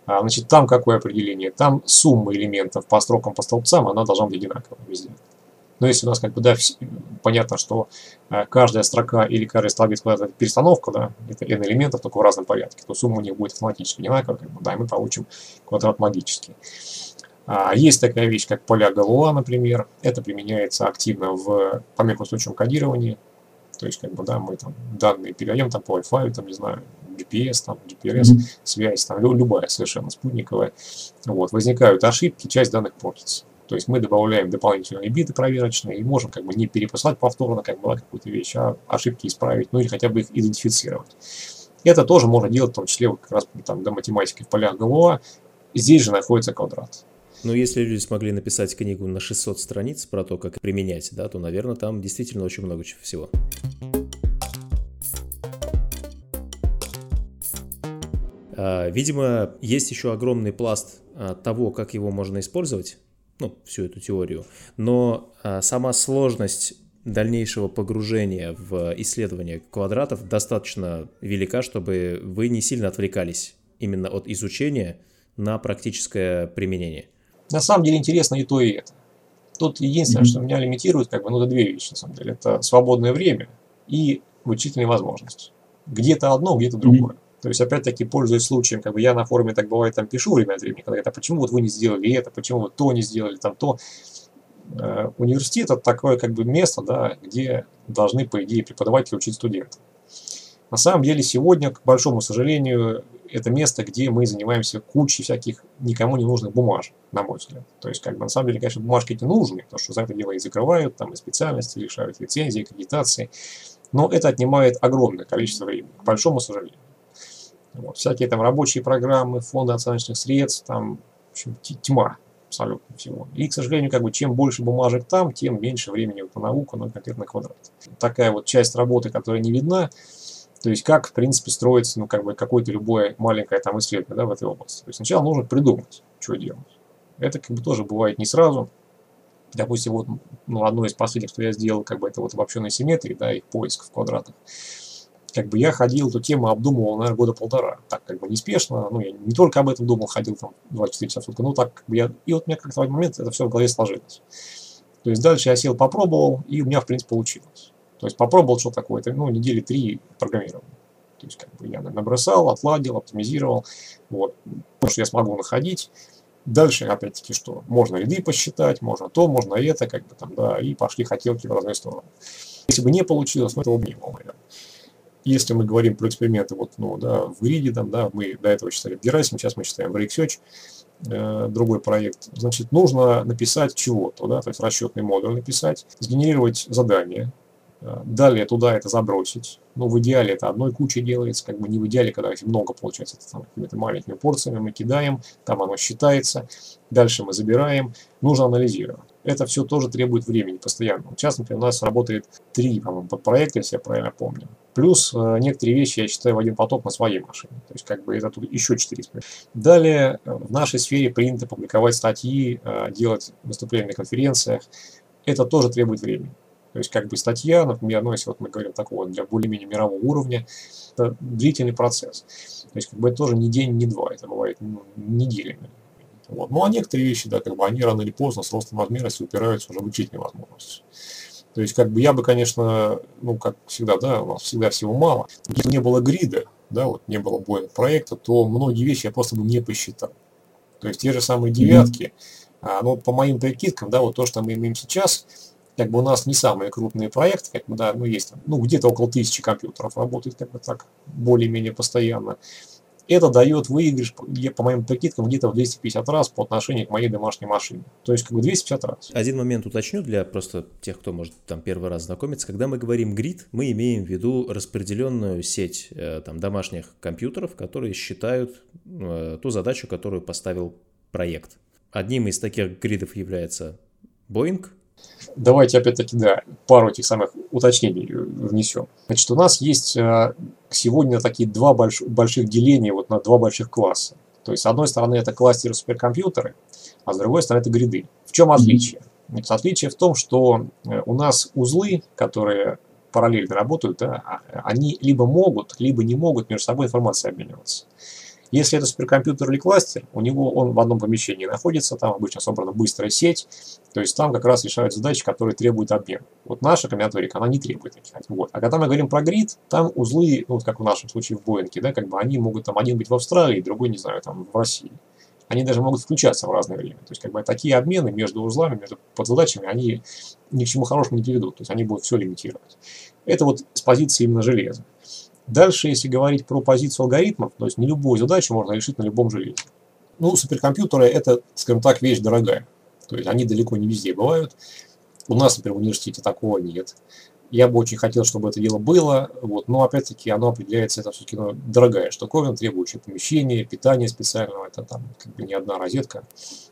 А, значит, там какое определение? Там сумма элементов по строкам, по столбцам, она должна быть одинаковая везде. Но если у нас как бы, да, понятно, что э, каждая строка или каждый столбец это перестановка, да, это n элементов, только в разном порядке, то сумма у них будет автоматически одинаковая, как бы, да, и мы получим квадрат магический. А, есть такая вещь, как поля Галуа, например. Это применяется активно в помехоустойчивом кодировании. То есть, как бы, да, мы там данные передаем там по Wi-Fi, там, не знаю, GPS, там, GPRS, связь, там, любая совершенно спутниковая. Вот, возникают ошибки, часть данных портится. То есть мы добавляем дополнительные биты проверочные и можем как бы не перепосылать повторно, как была какую-то вещь, а ошибки исправить, ну или хотя бы их идентифицировать. Это тоже можно делать, в том числе вот как раз там до математики в полях ГЛОА. Здесь же находится квадрат. Ну, если люди смогли написать книгу на 600 страниц про то, как применять, да, то, наверное, там действительно очень много всего. А, видимо, есть еще огромный пласт а, того, как его можно использовать, ну, всю эту теорию, но а, сама сложность дальнейшего погружения в исследование квадратов достаточно велика, чтобы вы не сильно отвлекались именно от изучения на практическое применение. На самом деле интересно и то, и это. Тут единственное, mm-hmm. что меня лимитирует, как бы, ну, это две вещи, на самом деле. Это свободное время и вычислительные возможности. Где-то одно, где-то другое. Mm-hmm. То есть, опять-таки, пользуясь случаем, как бы я на форуме так бывает там пишу время от времени, когда это, почему вот вы не сделали это, почему вот то не сделали, там то. Э, университет это такое как бы место, да, где должны, по идее, преподаватели учить студентов. На самом деле сегодня, к большому сожалению, это место, где мы занимаемся кучей всяких никому не нужных бумажек, на мой взгляд. То есть, как бы, на самом деле, конечно, бумажки эти нужны, потому что за это дело и закрывают, там, и специальности, лишают лицензии, аккредитации. Но это отнимает огромное количество времени, к большому сожалению. Вот. Всякие там рабочие программы, фонды оценочных средств, там, в общем, тьма абсолютно всего. И, к сожалению, как бы, чем больше бумажек там, тем меньше времени вот на науку, на конкретно квадрат. Такая вот часть работы, которая не видна, то есть как, в принципе, строится ну, как бы какое-то любое маленькое там исследование да, в этой области. То есть сначала нужно придумать, что делать. Это как бы тоже бывает не сразу. Допустим, вот ну, одно из последних, что я сделал, как бы это вот обобщенная симметрия, да, их поиск в квадратах. Как бы я ходил, эту тему обдумывал, наверное, года полтора. Так, как бы неспешно. Ну, я не только об этом думал, ходил там 24 часа в сутки. Ну, так, как бы я... И вот у меня как-то в один момент это все в голове сложилось. То есть дальше я сел, попробовал, и у меня, в принципе, получилось. То есть попробовал что такое, это, ну, недели три программирования. То есть как бы я набросал, отладил, оптимизировал. Вот. Потому что я смогу находить. Дальше, опять-таки, что? Можно ряды посчитать, можно то, можно это, как бы там, да, и пошли хотелки в разные стороны. Если бы не получилось, ну, этого бы не было, наверное. если мы говорим про эксперименты вот, ну, да, в гриде, там, да, мы до этого считали Gerasim, сейчас мы считаем RxSearch, э, другой проект, значит, нужно написать чего-то, да, то есть расчетный модуль написать, сгенерировать задание, далее туда это забросить, ну, в идеале это одной кучей делается, как бы не в идеале, когда их много получается, это там какими-то маленькими порциями мы кидаем, там оно считается, дальше мы забираем, нужно анализировать это все тоже требует времени постоянно. Сейчас, например, у нас работает три, по-моему, подпроекта, если я правильно помню. Плюс э, некоторые вещи я читаю в один поток на своей машине. То есть, как бы это тут еще четыре. Далее, э, в нашей сфере принято публиковать статьи, э, делать выступления на конференциях. Это тоже требует времени. То есть, как бы статья, например, ну, если вот мы говорим такого для более-менее мирового уровня, это длительный процесс. То есть, как бы это тоже не день, не два, это бывает ну, неделями. Вот. Ну а некоторые вещи, да, как бы они рано или поздно с ростом возмерности упираются уже в учительные возможности. То есть, как бы я бы, конечно, ну, как всегда, да, у нас всегда всего мало. Если не было грида, да, вот не было боя проекта, то многие вещи я просто бы не посчитал. То есть, те же самые девятки, mm-hmm. а, ну, по моим прикидкам, да, вот то, что мы имеем сейчас, как бы у нас не самые крупные проекты, как бы, да, ну, есть, ну, где-то около тысячи компьютеров работает, как бы так, более-менее постоянно это дает выигрыш, по моим прикидкам, где-то в 250 раз по отношению к моей домашней машине. То есть как бы 250 раз. Один момент уточню для просто тех, кто может там первый раз знакомиться. Когда мы говорим грид, мы имеем в виду распределенную сеть э, там, домашних компьютеров, которые считают э, ту задачу, которую поставил проект. Одним из таких гридов является Boeing, Давайте опять-таки, да, пару этих самых уточнений внесем. Значит, у нас есть э, сегодня такие два больш больших деления вот на два больших класса. То есть, с одной стороны, это кластеры суперкомпьютеры, а с другой стороны, это гриды. В чем отличие? Значит, отличие в том, что э, у нас узлы, которые параллельно работают, да, а, они либо могут, либо не могут между собой информацией обмениваться. Если это суперкомпьютер или кластер, у него он в одном помещении находится, там обычно собрана быстрая сеть, то есть там как раз решают задачи, которые требуют обмена. Вот наша комбинаторика, она не требует таких. Вот. А когда мы говорим про грид, там узлы, ну, вот как в нашем случае в Боинге, да, как бы они могут там один быть в Австралии, другой, не знаю, там в России. Они даже могут включаться в разное время. То есть как бы такие обмены между узлами, между подзадачами, они ни к чему хорошему не приведут. То есть они будут все лимитировать. Это вот с позиции именно железа. Дальше, если говорить про позицию алгоритмов, то есть не любую задачу можно решить на любом железе. Ну, суперкомпьютеры это, скажем так, вещь дорогая. То есть они далеко не везде бывают. У нас, например, в университете такого нет. Я бы очень хотел, чтобы это дело было, вот, но опять-таки оно определяется, это все-таки ну, дорогая штуковина, требующая помещения, питания специального, это там как бы не одна розетка,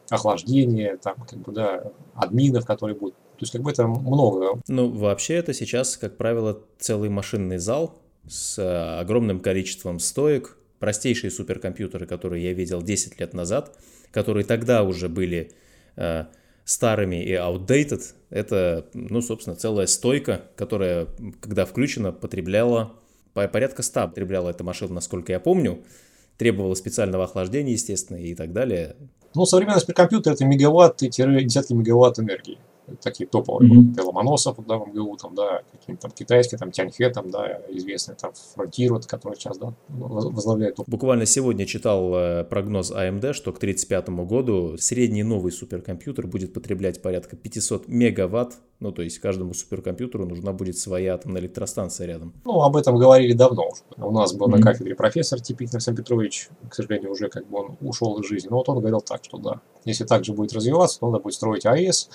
охлаждение, там как бы, да, админов, которые будут, то есть как бы это много. Ну, вообще это сейчас, как правило, целый машинный зал, с э, огромным количеством стоек, простейшие суперкомпьютеры, которые я видел 10 лет назад, которые тогда уже были э, старыми и outdated, это, ну, собственно, целая стойка, которая, когда включена, потребляла порядка 100 потребляла эта машина, насколько я помню, требовала специального охлаждения, естественно, и так далее. Ну, современный суперкомпьютер это мегаватты-десятки мегаватт энергии такие топовые, mm-hmm. вот, Ломоносов, да, в МГУ, там, да, какие-то там китайские, там, Тяньхе, там, да, известный, там, Фронтир, вот, который сейчас, да, возглавляет. Буквально сегодня читал э, прогноз AMD, а что к 1935 году средний новый суперкомпьютер будет потреблять порядка 500 мегаватт, ну, то есть каждому суперкомпьютеру нужна будет своя атомная электростанция рядом. Ну, об этом говорили давно уже. У нас был mm-hmm. на кафедре профессор Типик Александр Петрович, к сожалению, уже как бы он ушел из жизни, но вот он говорил так, что да, если так же будет развиваться, то надо будет строить АЭС,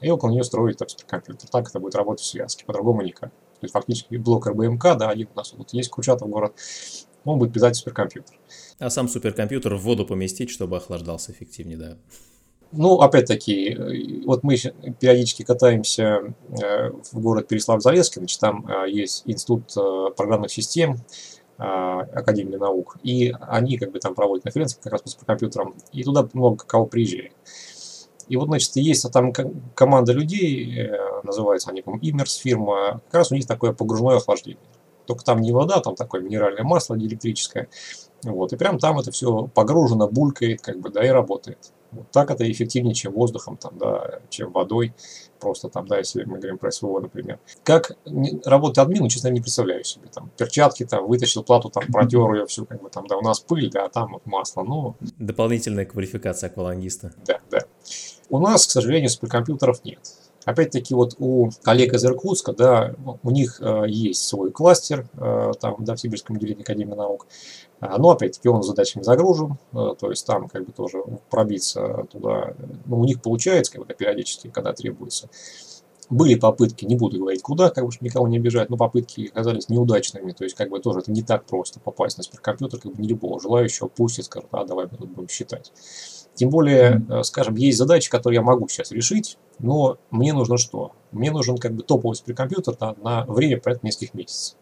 и около нее строить там, компьютер. Так это будет работать в связке, по-другому никак. То есть фактически блок РБМК, да, один у нас вот есть Курчатов город, он будет питать суперкомпьютер. А сам суперкомпьютер в воду поместить, чтобы охлаждался эффективнее, да? Ну, опять-таки, э, вот мы периодически катаемся э, в город Переслав-Залесский, значит, там э, есть институт программных систем, Академии наук, и они как бы там проводят конференции как раз по суперкомпьютерам, и туда много кого приезжает. И вот, значит, есть там команда людей, э, называется они, по-моему, Имерс фирма, как раз у них такое погружное охлаждение. Только там не вода, там такое минеральное масло диэлектрическое. Вот, и прям там это все погружено, булькает, как бы, да, и работает. Вот так это эффективнее, чем воздухом, там, да, чем водой. Просто там, да, если мы говорим про СВО, например. Как работает админ, честно, не представляю себе. Там перчатки, там, вытащил плату, там, протер ее, все, как бы там, да, у нас пыль, да, а там вот масло, ну... Дополнительная квалификация аквалангиста. Да, да. У нас, к сожалению, суперкомпьютеров нет. Опять-таки вот у коллег из Иркутска, да, у них э, есть свой кластер, э, там, да, в Сибирском отделении Академии наук, а, но опять-таки он задачами загружен, э, то есть там как бы тоже пробиться туда, ну, у них получается как бы периодически, когда требуется. Были попытки, не буду говорить куда, как бы никого не обижать, но попытки оказались неудачными, то есть как бы тоже это не так просто попасть на суперкомпьютер, как бы не любого желающего пустит, скажет, а давай мы тут будем считать. Тем более, э, скажем, есть задачи, которые я могу сейчас решить, но мне нужно что? Мне нужен как бы топовый суперкомпьютер на, на время порядка нескольких месяцев.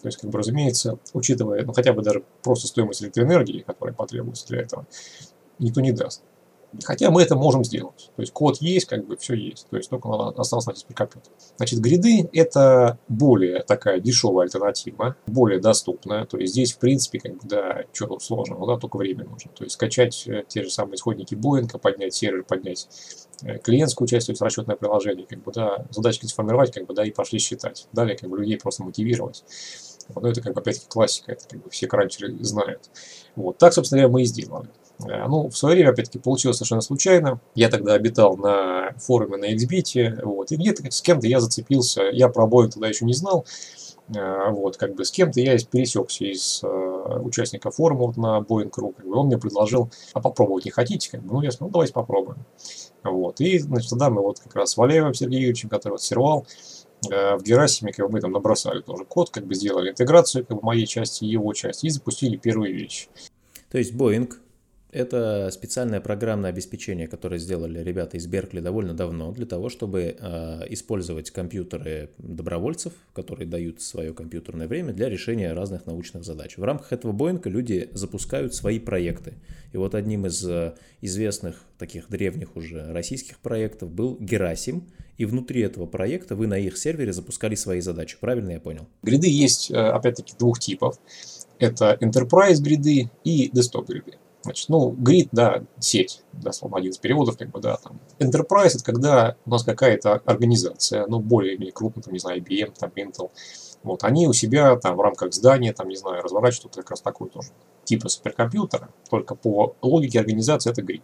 То есть, как бы, разумеется, учитывая, ну, хотя бы даже просто стоимость электроэнергии, которая потребуется для этого, никто не даст. Хотя мы это можем сделать. То есть код есть, как бы все есть. То есть только надо осталось найти суперкомпьютер. Значит, гриды это более такая дешевая альтернатива, более доступная. То есть здесь, в принципе, как бы, да, что тут сложного, да, только время нужно. То есть скачать э, те же самые исходники Боинга, поднять сервер, поднять э, клиентскую часть, то есть расчетное приложение, как бы, да, задачки сформировать, как бы, да, и пошли считать. Далее, как бы, людей просто мотивировать. Но это, как бы, опять-таки, классика, это, как бы, все кранчеры знают. Вот, так, собственно говоря, мы и сделали. Э, ну, в свое время, опять-таки, получилось совершенно случайно. Я тогда обитал на форуме на XBit, вот, и где-то с кем-то я зацепился. Я про обои тогда еще не знал. Э, вот, как бы с кем-то я пересекся из э, участников форума вот, на Boeing.ru. Как бы, он мне предложил, а попробовать не хотите? Как бы, ну, я сказал, ну, давайте попробуем. Вот, и, значит, тогда мы вот как раз с Валеевым Сергеевичем, который вот сервал, в Герасиме, как бы мы там набросали тоже код, как бы сделали интеграцию как бы, моей части и его части, и запустили первые вещи. То есть Boeing это специальное программное обеспечение, которое сделали ребята из Беркли довольно давно, для того, чтобы э, использовать компьютеры добровольцев, которые дают свое компьютерное время для решения разных научных задач. В рамках этого Боинга люди запускают свои проекты. И вот одним из э, известных таких древних уже российских проектов был Герасим, и внутри этого проекта вы на их сервере запускали свои задачи. Правильно я понял? Гриды есть, э, опять-таки, двух типов. Это Enterprise гриды и Desktop гриды. Значит, ну, грид, да, сеть, да, словно один из переводов, как бы, да, там. Enterprise – это когда у нас какая-то организация, ну, более или крупная, там, не знаю, IBM, там, Intel, вот, они у себя там в рамках здания, там, не знаю, разворачивают как раз такой тоже типа суперкомпьютера, только по логике организации это грид.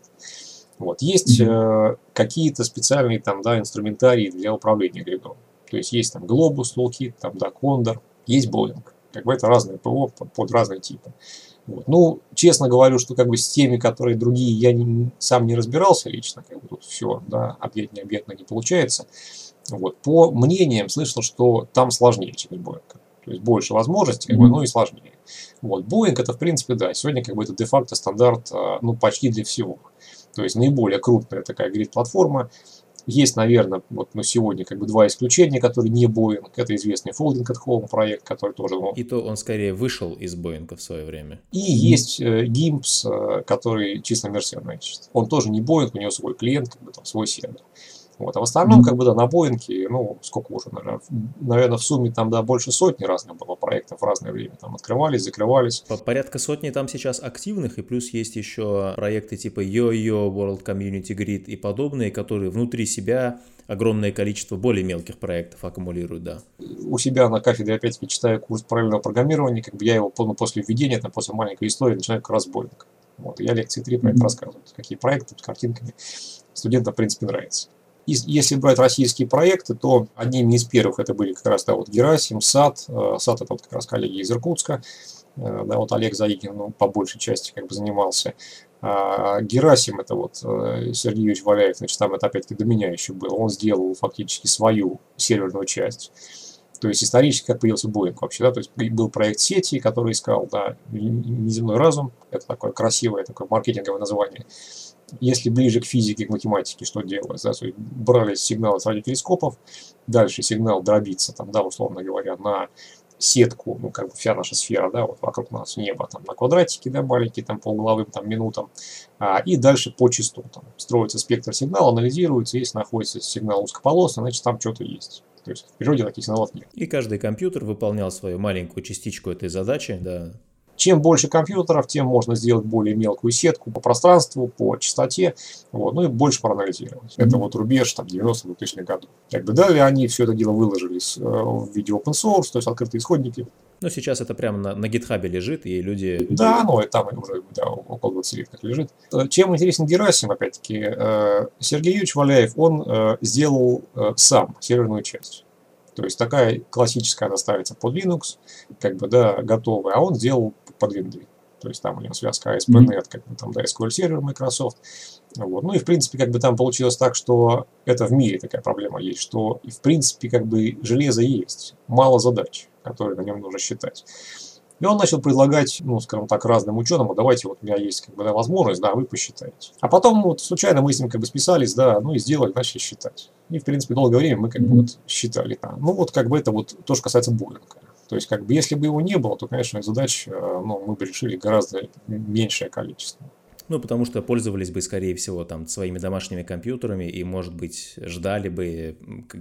Вот, есть mm-hmm. э, какие-то специальные там, да, инструментарии для управления гридом. То есть есть там Globus, Lockheed, там, да, Condor, есть Boeing. Как бы это разные ПО под разные типы. Вот. Ну, честно говорю, что как бы с теми, которые другие, я не, сам не разбирался лично, как бы тут все, да, объект не объектно не получается. Вот. По мнениям слышал, что там сложнее, чем Boeing. То есть больше возможностей, как бы, но и сложнее. Вот. Boeing это, в принципе, да, сегодня как бы это де-факто стандарт, а, ну, почти для всего. То есть наиболее крупная такая грид-платформа, есть, наверное, вот ну, сегодня как бы два исключения, которые не Boeing. Это известный Folding at Home проект, который тоже... Ну, и то он скорее вышел из Boeing в свое время. И есть э, GIMPS, э, который чисто мерсионный. Он тоже не Boeing, у него свой клиент, как бы там свой сервер. Вот. А в основном, как бы, да, на Боинге, ну, сколько уже, наверное, наверное, в сумме там, да, больше сотни разных было проектов в разное время. Там открывались, закрывались. Порядка сотни там сейчас активных, и плюс есть еще проекты типа Yo-Yo, World Community Grid и подобные, которые внутри себя огромное количество более мелких проектов аккумулируют, да. У себя на кафедре, опять-таки, читаю курс параллельного программирования, как бы я его ну, после введения, там, после маленькой истории, начинаю как раз Боинг. Вот, я лекции 3 про это рассказываю, какие проекты с картинками. Студентам, в принципе, нравится если брать российские проекты, то одними из первых это были как раз да, вот Герасим, САД. Э, САД это вот как раз коллеги из Иркутска. Э, да, вот Олег Заикин ну, по большей части как бы занимался. А Герасим, это вот э, Сергеевич Валяев, значит, там это опять-таки до меня еще было. Он сделал фактически свою серверную часть. То есть исторически как появился Боинг вообще, да, то есть был проект сети, который искал, да, неземной разум, это такое красивое такое маркетинговое название если ближе к физике, к математике, что делалось? Да? То есть брали сигналы с радиотелескопов, дальше сигнал дробится, там, да, условно говоря, на сетку, ну, как бы вся наша сфера, да, вот вокруг нас небо, там, на квадратике, да, маленькие, там, полугловым, там, минутам, а, и дальше по частотам. Строится спектр сигнала, анализируется, если находится сигнал узкополосный, значит, там что-то есть. То есть в природе таких сигналов нет. И каждый компьютер выполнял свою маленькую частичку этой задачи, да, чем больше компьютеров, тем можно сделать более мелкую сетку по пространству, по частоте, вот, ну и больше проанализировать. Mm-hmm. Это вот рубеж там 90-2000 годов. Как бы далее они все это дело выложили э, в виде open source, то есть открытые исходники. Ну, сейчас это прямо на, на гитхабе лежит, и люди... Да, ну, и там уже да, около 20 лет лежит. Э, чем интересен Герасим, опять-таки, э, Сергей Юрьевич Валяев, он э, сделал сам серверную часть. То есть такая классическая, она ставится под Linux, как бы, да, готовая, а он сделал под Windows. То есть там у него связка ASP.NET, как бы там, да, SQL сервер Microsoft. Вот. Ну и в принципе, как бы там получилось так, что это в мире такая проблема есть, что в принципе, как бы железо есть, мало задач которые на нем нужно считать. И он начал предлагать, ну, скажем так, разным ученым, давайте, вот у меня есть как бы, да, возможность, да, вы посчитаете. А потом вот случайно мы с ним как бы списались, да, ну и сделали, начали считать. И, в принципе, долгое время мы как бы вот считали. Да. Ну вот как бы это вот то, что касается Боинга. То есть, как бы, если бы его не было, то, конечно, задач, э, ну, мы бы решили гораздо меньшее количество. Ну, потому что пользовались бы, скорее всего, там своими домашними компьютерами и, может быть, ждали бы,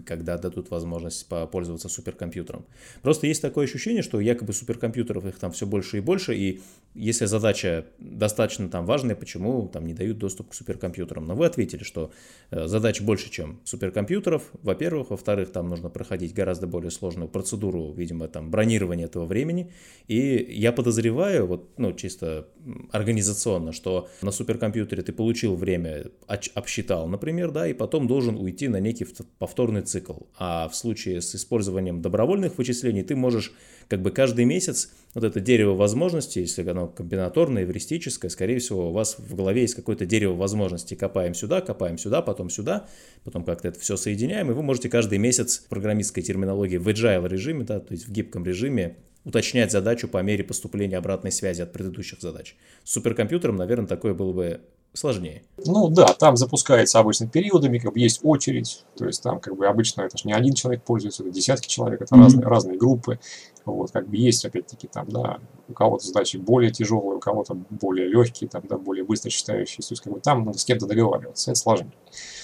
когда дадут возможность попользоваться суперкомпьютером. Просто есть такое ощущение, что якобы суперкомпьютеров их там все больше и больше, и если задача достаточно там важная, почему там не дают доступ к суперкомпьютерам? Но вы ответили, что э, задач больше, чем суперкомпьютеров, во-первых. Во-вторых, там нужно проходить гораздо более сложную процедуру, видимо, там бронирования этого времени. И я подозреваю, вот, ну, чисто организационно, что на суперкомпьютере ты получил время, обсчитал, например, да, и потом должен уйти на некий повторный цикл. А в случае с использованием добровольных вычислений ты можешь как бы каждый месяц вот это дерево возможностей, если оно комбинаторное, эвристическое, скорее всего, у вас в голове есть какое-то дерево возможностей. Копаем сюда, копаем сюда, потом сюда, потом как-то это все соединяем, и вы можете каждый месяц в программистской терминологии в agile режиме, да, то есть в гибком режиме уточнять задачу по мере поступления обратной связи от предыдущих задач. С суперкомпьютером, наверное, такое было бы сложнее. Ну да, там запускается обычно периодами, как бы есть очередь, то есть там как бы обычно это же не один человек пользуется, это десятки человек, это mm-hmm. разные, разные группы, вот, как бы есть опять-таки там, да, у кого-то задачи более тяжелые, у кого-то более легкие, там, да, более быстро считающиеся, то есть как бы там надо с кем-то договариваться, это сложнее.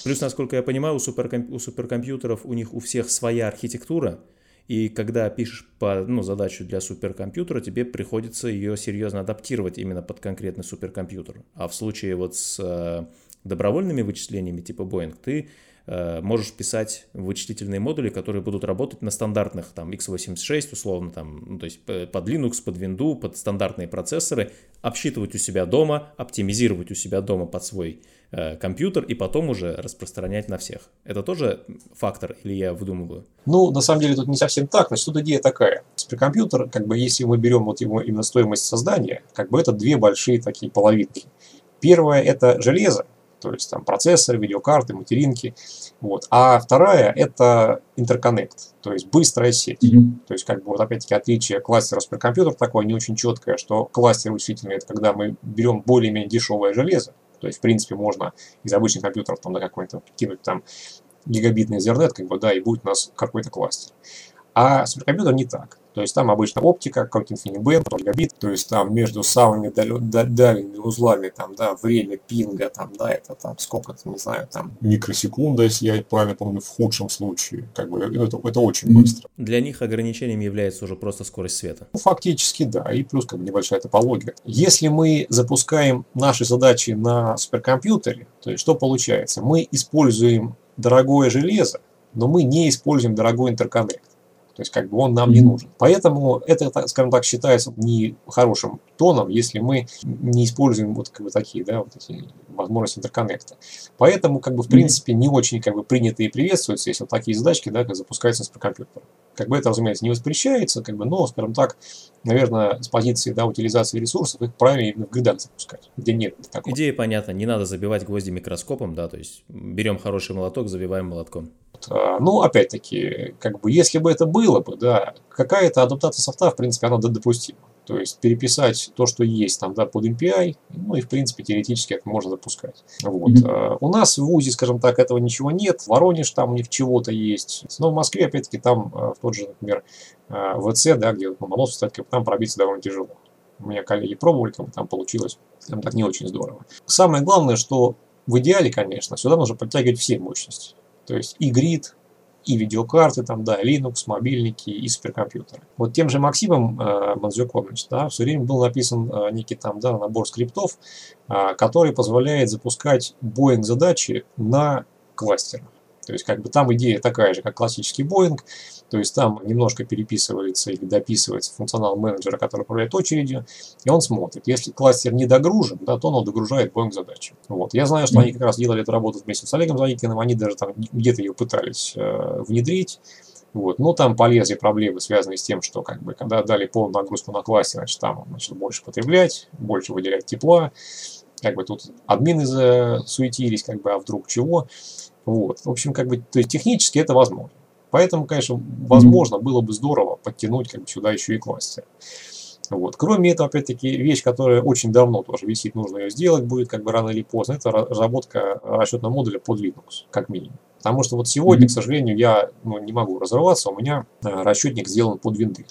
Плюс, насколько я понимаю, у, суперкомп... у суперкомпьютеров у них у всех своя архитектура, и когда пишешь по, ну, задачу для суперкомпьютера, тебе приходится ее серьезно адаптировать именно под конкретный суперкомпьютер. А в случае вот с э, добровольными вычислениями типа Boeing, ты э, можешь писать вычислительные модули, которые будут работать на стандартных там x86 условно там, ну, то есть под Linux, под Windows, под стандартные процессоры, обсчитывать у себя дома, оптимизировать у себя дома под свой Э, компьютер и потом уже распространять на всех. Это тоже фактор или я выдумываю? Ну, на самом деле тут не совсем так. Значит, тут идея такая. Суперкомпьютер, как бы если мы берем вот его именно стоимость создания, как бы это две большие такие половинки. Первая это железо, то есть там процессоры, видеокарты, материнки. Вот. А вторая это интерконнект, то есть быстрая сеть. Mm-hmm. То есть как бы вот опять-таки отличие кластера суперкомпьютер такое не очень четкое, что кластер вычислительный это когда мы берем более-менее дешевое железо, то есть, в принципе, можно из обычных компьютеров там на какой-то кинуть там гигабитный Ethernet, как бы, да, и будет у нас какой-то кластер. А суперкомпьютер не так. То есть там обычно оптика, как InfiniBand, гигабит, то есть там между самыми дальними узлами, там, да, время пинга, там, да, это там сколько-то, не знаю, там, микросекунда, если я правильно помню, в худшем случае, как бы, ну, это, это очень быстро. Для них ограничением является уже просто скорость света. Ну, фактически, да, и плюс как бы небольшая топология. Если мы запускаем наши задачи на суперкомпьютере, то есть что получается? Мы используем дорогое железо, но мы не используем дорогой интерконнект. То есть как бы он нам не нужен. Поэтому это, скажем так, считается не хорошим тоном, если мы не используем вот как бы такие, да, вот эти возможности интерконнекта. Поэтому как бы в принципе не очень как бы принято и приветствуется, если вот такие задачки, да, как запускаются с компьютера. Как бы это, разумеется, не воспрещается, как бы, но, скажем так, наверное, с позиции да, утилизации ресурсов их правильно именно в гридах запускать, где нет такого. Идея понятна, не надо забивать гвозди микроскопом, да, то есть берем хороший молоток, забиваем молотком. А, ну, опять-таки, как бы, если бы это было бы, да, какая-то адаптация софта, в принципе, она допустима. То есть переписать то, что есть там, да, под MPI, ну и, в принципе, теоретически это можно запускать. Вот. Mm-hmm. У нас в ВУЗе, скажем так, этого ничего нет. В Воронеж там у них чего-то есть. Но в Москве, опять-таки, там а, в тот же, например, ВЦ, да, где ну, монос встать, там пробиться довольно тяжело. У меня коллеги пробовали, как бы там получилось, там так не очень здорово. Самое главное, что в идеале, конечно, сюда нужно подтягивать все мощности. То есть и грид, и видеокарты, там, да, Linux, мобильники и суперкомпьютеры. Вот тем же Максимом э, Мандзюком, да, все время был написан э, некий там, да, набор скриптов, э, который позволяет запускать Boeing задачи на кластерах. То есть, как бы там идея такая же, как классический Boeing, то есть там немножко переписывается или дописывается функционал менеджера, который управляет очередью, и он смотрит. Если кластер не догружен, да, то он догружает Boeing задачи. Вот. Я знаю, что они как раз делали эту работу вместе с Олегом Заникиным, они даже там где-то ее пытались э, внедрить. Вот. Но там полезли проблемы, связанные с тем, что как бы, когда дали полную нагрузку на классе, значит, там начал больше потреблять, больше выделять тепла. Как бы тут админы засуетились, как бы, а вдруг чего. Вот. В общем, как бы, то есть технически это возможно. Поэтому, конечно, возможно, было бы здорово подтянуть как бы, сюда еще и кластер. Вот. Кроме этого, опять-таки, вещь, которая очень давно тоже висит, нужно ее сделать будет, как бы рано или поздно, это разработка расчетного модуля под Linux, как минимум. Потому что вот сегодня, mm-hmm. к сожалению, я ну, не могу разрываться, у меня э, расчетник сделан под винды.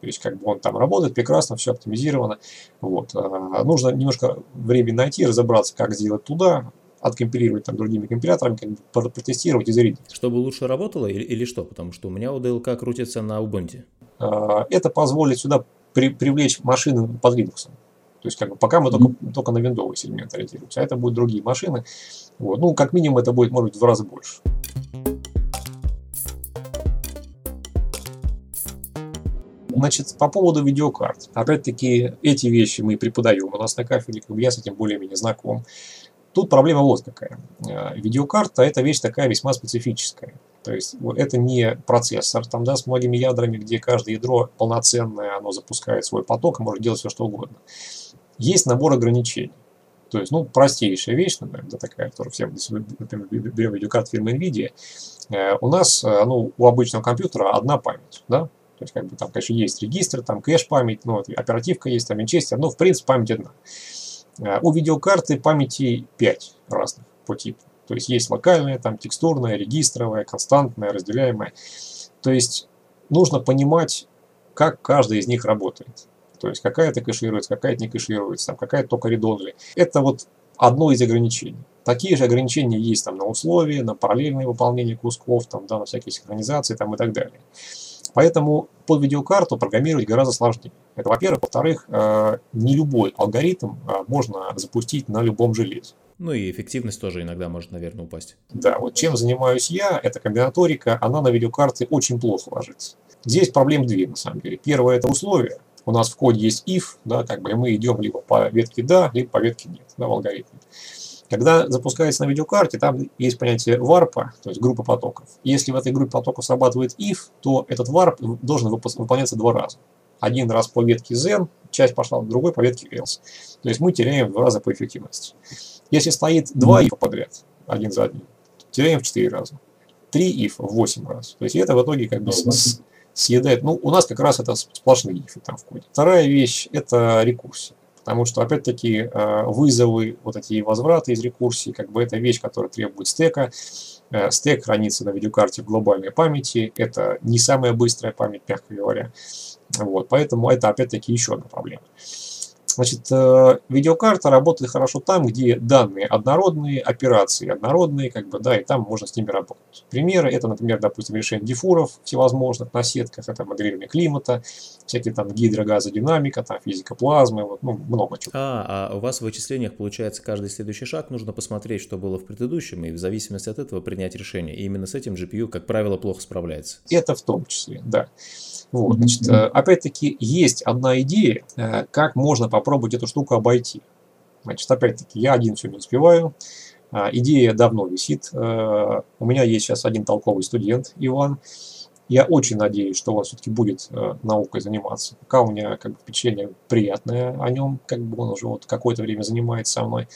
То есть, как бы он там работает прекрасно, все оптимизировано. Вот. А, нужно немножко времени найти, разобраться, как сделать туда, откомпилировать там другими компиляторами, как протестировать и зарядить. Чтобы лучше работало или, или что? Потому что у меня UDLK крутится на Ubuntu. А, это позволит сюда при, привлечь машины под Linux. То есть, как бы, пока мы mm-hmm. только, только на виндовый сегмент ориентируемся, а это будут другие машины. Вот. Ну, как минимум, это будет, может быть, в два раза больше. Значит, по поводу видеокарт. Опять-таки, эти вещи мы преподаем у нас на кафедре, как бы я с этим более-менее знаком. Тут проблема вот какая. Э, видеокарта – это вещь такая весьма специфическая. То есть это не процессор там, да, с многими ядрами, где каждое ядро полноценное, оно запускает свой поток и может делать все, что угодно. Есть набор ограничений. То есть, ну, простейшая вещь, да, такая, которую всем, например, берем видеокарт фирмы NVIDIA, э, у нас, э, ну, у обычного компьютера одна память, да, то есть, как бы там, конечно, есть регистр, там кэш-память, ну, оперативка есть, там винчестер, но, в принципе, память одна. Э, у видеокарты памяти 5 разных по типу. То есть есть локальная, там текстурная, регистровая, константная, разделяемая. То есть нужно понимать, как каждая из них работает. То есть какая-то кэшируется, какая-то не кэшируется, там какая-то только редонли. Это вот одно из ограничений. Такие же ограничения есть там на условия, на параллельное выполнение кусков, там, да, на всякие синхронизации там, и так далее. Поэтому под видеокарту программировать гораздо сложнее. Это во-первых. Во-вторых, э, не любой алгоритм э, можно запустить на любом железе. Ну и эффективность тоже иногда может, наверное, упасть. Да, вот чем занимаюсь я, это комбинаторика, она на видеокарте очень плохо ложится. Здесь проблем две, на самом деле. Первое – это условия. У нас в коде есть if, да, как бы, и мы идем либо по ветке да, либо по ветке нет, да, в алгоритме. Когда запускается на видеокарте, там есть понятие варпа, то есть группа потоков. Если в этой группе потоков срабатывает if, то этот варп должен выполняться два раза. Один раз по ветке zen, часть пошла, другой по ветке else. То есть мы теряем в два раза по эффективности. Если стоит два if подряд, один за одним, теряем в четыре раза. Три if в восемь раз. То есть это в итоге как бы съедает. Ну, у нас как раз это сплошные if там в коде. Вторая вещь – это рекурсия. Потому что, опять-таки, э, вызовы, вот эти возвраты из рекурсии, как бы это вещь, которая требует стека. Э, стек хранится на видеокарте в глобальной памяти. Это не самая быстрая память, мягко говоря. Вот, поэтому это, опять-таки, еще одна проблема. Значит, э, видеокарта работает хорошо там, где данные однородные, операции однородные, как бы, да, и там можно с ними работать. Примеры, это, например, допустим, решение дифуров всевозможных на сетках, это моделирование климата, всякие там гидрогазодинамика, там физика плазмы, вот, ну, много чего. А, а у вас в вычислениях, получается, каждый следующий шаг нужно посмотреть, что было в предыдущем, и в зависимости от этого принять решение. И именно с этим GPU, как правило, плохо справляется. Это в том числе, да. Вот, значит, э, опять-таки, есть одна идея, э, как можно попробовать эту штуку обойти. Значит, опять-таки, я один все не успеваю. А, идея давно висит. Э, у меня есть сейчас один толковый студент, Иван. Я очень надеюсь, что он все-таки будет наукой заниматься. Пока у меня как бы, впечатление приятное о нем, как бы он уже вот какое-то время занимается со мной.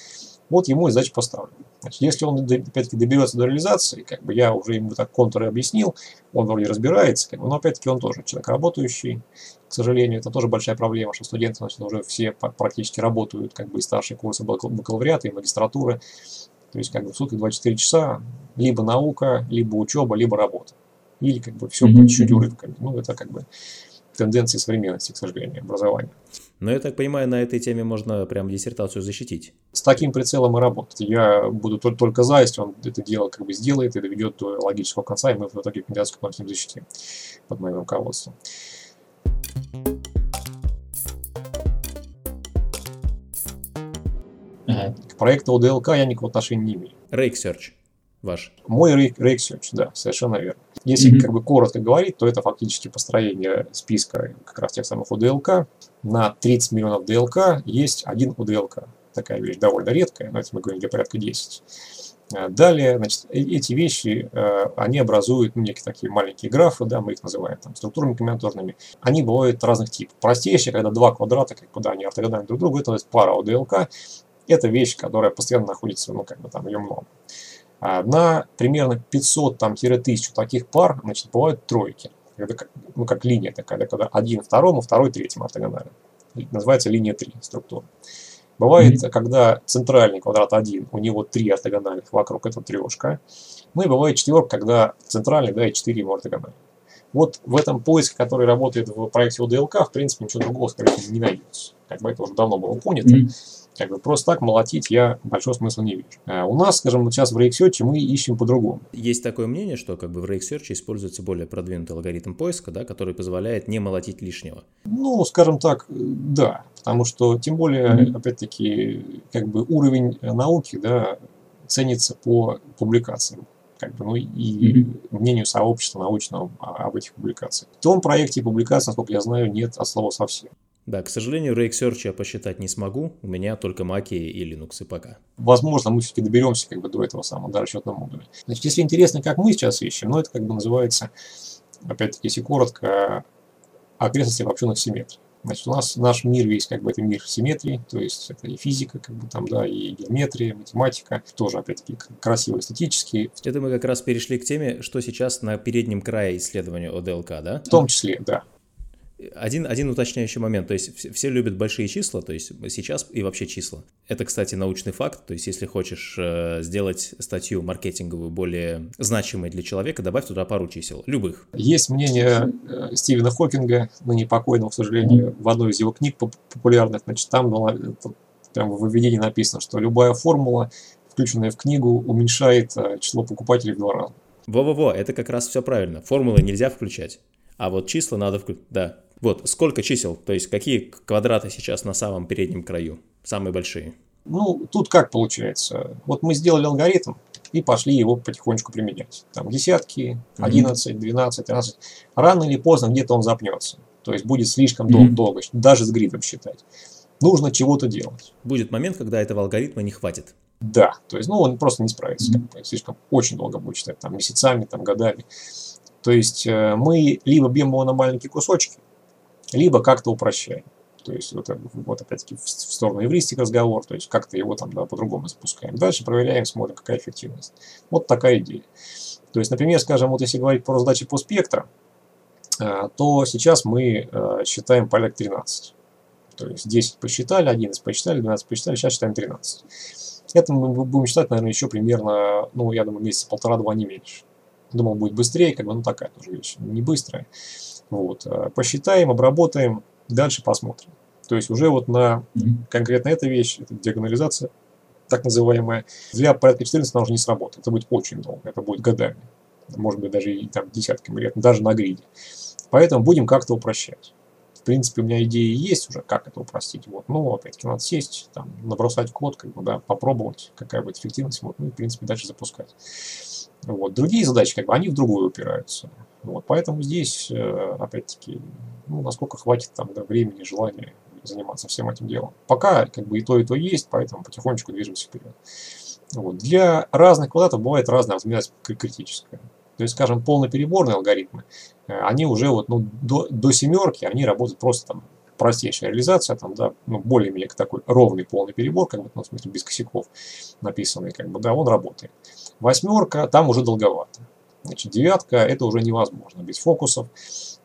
Вот ему и задачу поставлю. Значит, если он опять-таки доберется до реализации, как бы я уже ему так контуры объяснил, он вроде разбирается, как бы, но опять-таки он тоже человек работающий. К сожалению, это тоже большая проблема, что студенты значит, уже все практически работают, как бы и старшие курсы бакалавриата, и магистратуры. То есть как бы в сутки 24 часа либо наука, либо учеба, либо работа. Или как бы все mm-hmm. по чуть-чуть урывками. Ну, это как бы тенденции современности, к сожалению, образования. Но я так понимаю, на этой теме можно прям диссертацию защитить. С таким прицелом и работать. Я буду только за, если он это дело как бы сделает и доведет до логического конца, и мы в итоге кандидатскую платим защитим под моим руководством. К проекту ОДЛК я никакого отношения не имею. Rake Search. Ваш? Мой Search, да, совершенно верно. Если mm-hmm. как бы коротко говорить, то это фактически построение списка как раз тех самых UDLK. На 30 миллионов DLK есть один UDLK. Такая вещь довольно редкая, но это мы говорим для порядка 10. А далее, значит, э, эти вещи, э, они образуют ну, некие такие маленькие графы, да, мы их называем там, структурами комбинаторными. Они бывают разных типов. Простейшие, когда два квадрата, как бы, да, они ортогональны друг другу, это пара ОДЛК. Это вещь, которая постоянно находится, ну, как бы там ее много. А на примерно 500-1000 таких пар, значит, бывают тройки. Это как, ну, как линия такая, когда один второму, второй третьему ортогонально. Называется линия 3 структура. Бывает, mm-hmm. когда центральный квадрат 1, у него три ортогональных вокруг, это трешка. Ну и бывает четверка, когда центральный, да, и 4 ему ортогональных. Вот в этом поиске, который работает в проекте ОДЛК, в принципе, ничего другого, скорее всего, не найдется. Как бы это уже давно было понято. Mm-hmm. Как бы просто так молотить я большого смысла не вижу. А у нас, скажем, сейчас в RakeSearch мы ищем по-другому. Есть такое мнение, что как бы в RakeSearch используется более продвинутый алгоритм поиска, да, который позволяет не молотить лишнего. Ну, скажем так, да. Потому что, тем более, mm-hmm. опять-таки, как бы уровень науки, да, ценится по публикациям как бы, ну и mm-hmm. мнению сообщества научного об этих публикациях. В том проекте публикации, насколько я знаю, нет от слова совсем. Да, к сожалению, Rake Search я посчитать не смогу. У меня только Mac и Linux и пока. Возможно, мы все-таки доберемся как бы до этого самого, до расчетного модуля. Значит, если интересно, как мы сейчас ищем, ну, это как бы называется, опять-таки, если коротко, окрестности обобщенных симметрий. Значит, у нас наш мир весь как бы это мир симметрии, то есть это и физика, как бы там, да, и геометрия, математика, тоже опять-таки красиво эстетически. Это мы как раз перешли к теме, что сейчас на переднем крае исследования ОДЛК, да? В том числе, да. Один, один уточняющий момент, то есть все, все любят большие числа, то есть сейчас и вообще числа. Это, кстати, научный факт, то есть если хочешь э, сделать статью маркетинговую более значимой для человека, добавь туда пару чисел, любых. Есть мнение э, Стивена Хокинга, ныне покойного, к сожалению, в одной из его книг популярных, значит, там было, прямо в введении написано, что любая формула, включенная в книгу, уменьшает э, число покупателей в два раза. Во-во-во, это как раз все правильно. Формулы нельзя включать. А вот числа надо включить. Да, вот, сколько чисел, то есть какие квадраты сейчас на самом переднем краю, самые большие? Ну, тут как получается? Вот мы сделали алгоритм и пошли его потихонечку применять. Там десятки, 11, 12, 13. Рано или поздно где-то он запнется. То есть будет слишком mm-hmm. долго, даже с гридом считать. Нужно чего-то делать. Будет момент, когда этого алгоритма не хватит. Да, то есть, ну, он просто не справится. Как бы, слишком очень долго будет считать, там, месяцами, там, годами. То есть э, мы либо бьем его на маленькие кусочки, либо как-то упрощаем. То есть вот, вот опять-таки в сторону евристик разговор, то есть как-то его там да, по-другому запускаем. Дальше проверяем, смотрим, какая эффективность. Вот такая идея. То есть, например, скажем, вот если говорить про задачи по спектру, э, то сейчас мы э, считаем поляк 13. То есть 10 посчитали, 11 посчитали, 12 посчитали, сейчас считаем 13. Это мы будем считать, наверное, еще примерно, ну, я думаю, месяца полтора-два, не меньше. Думал, будет быстрее, как бы, ну, такая тоже вещь, не быстрая. Вот. Э, посчитаем, обработаем, дальше посмотрим. То есть уже вот на конкретно эта вещь, это диагонализация, так называемая, для порядка 14 она уже не сработает. Это будет очень долго, это будет годами. Может быть, даже и там, десятками лет, даже на гриде. Поэтому будем как-то упрощать. В принципе, у меня идеи есть уже, как это упростить. Вот. Ну, опять-таки, надо сесть, там, набросать код, как бы, да, попробовать, какая будет эффективность, вот, ну и, в принципе, дальше запускать. Вот. Другие задачи, как бы, они в другую упираются. Вот, поэтому здесь, э, опять-таки, ну, насколько хватит там да, времени, желания заниматься всем этим делом. Пока как бы и то, и то есть, поэтому потихонечку движемся вперед. Вот. Для разных квадратов бывает разная размерность критическая. То есть, скажем, полнопереборные алгоритмы, э, они уже вот, ну, до, до семерки, они работают просто там простейшая реализация, там, да, ну, более-менее такой ровный полный перебор, как бы, ну, в смысле, без косяков написанный, как бы, да, он работает. Восьмерка, там уже долговато. Значит, девятка это уже невозможно без фокусов.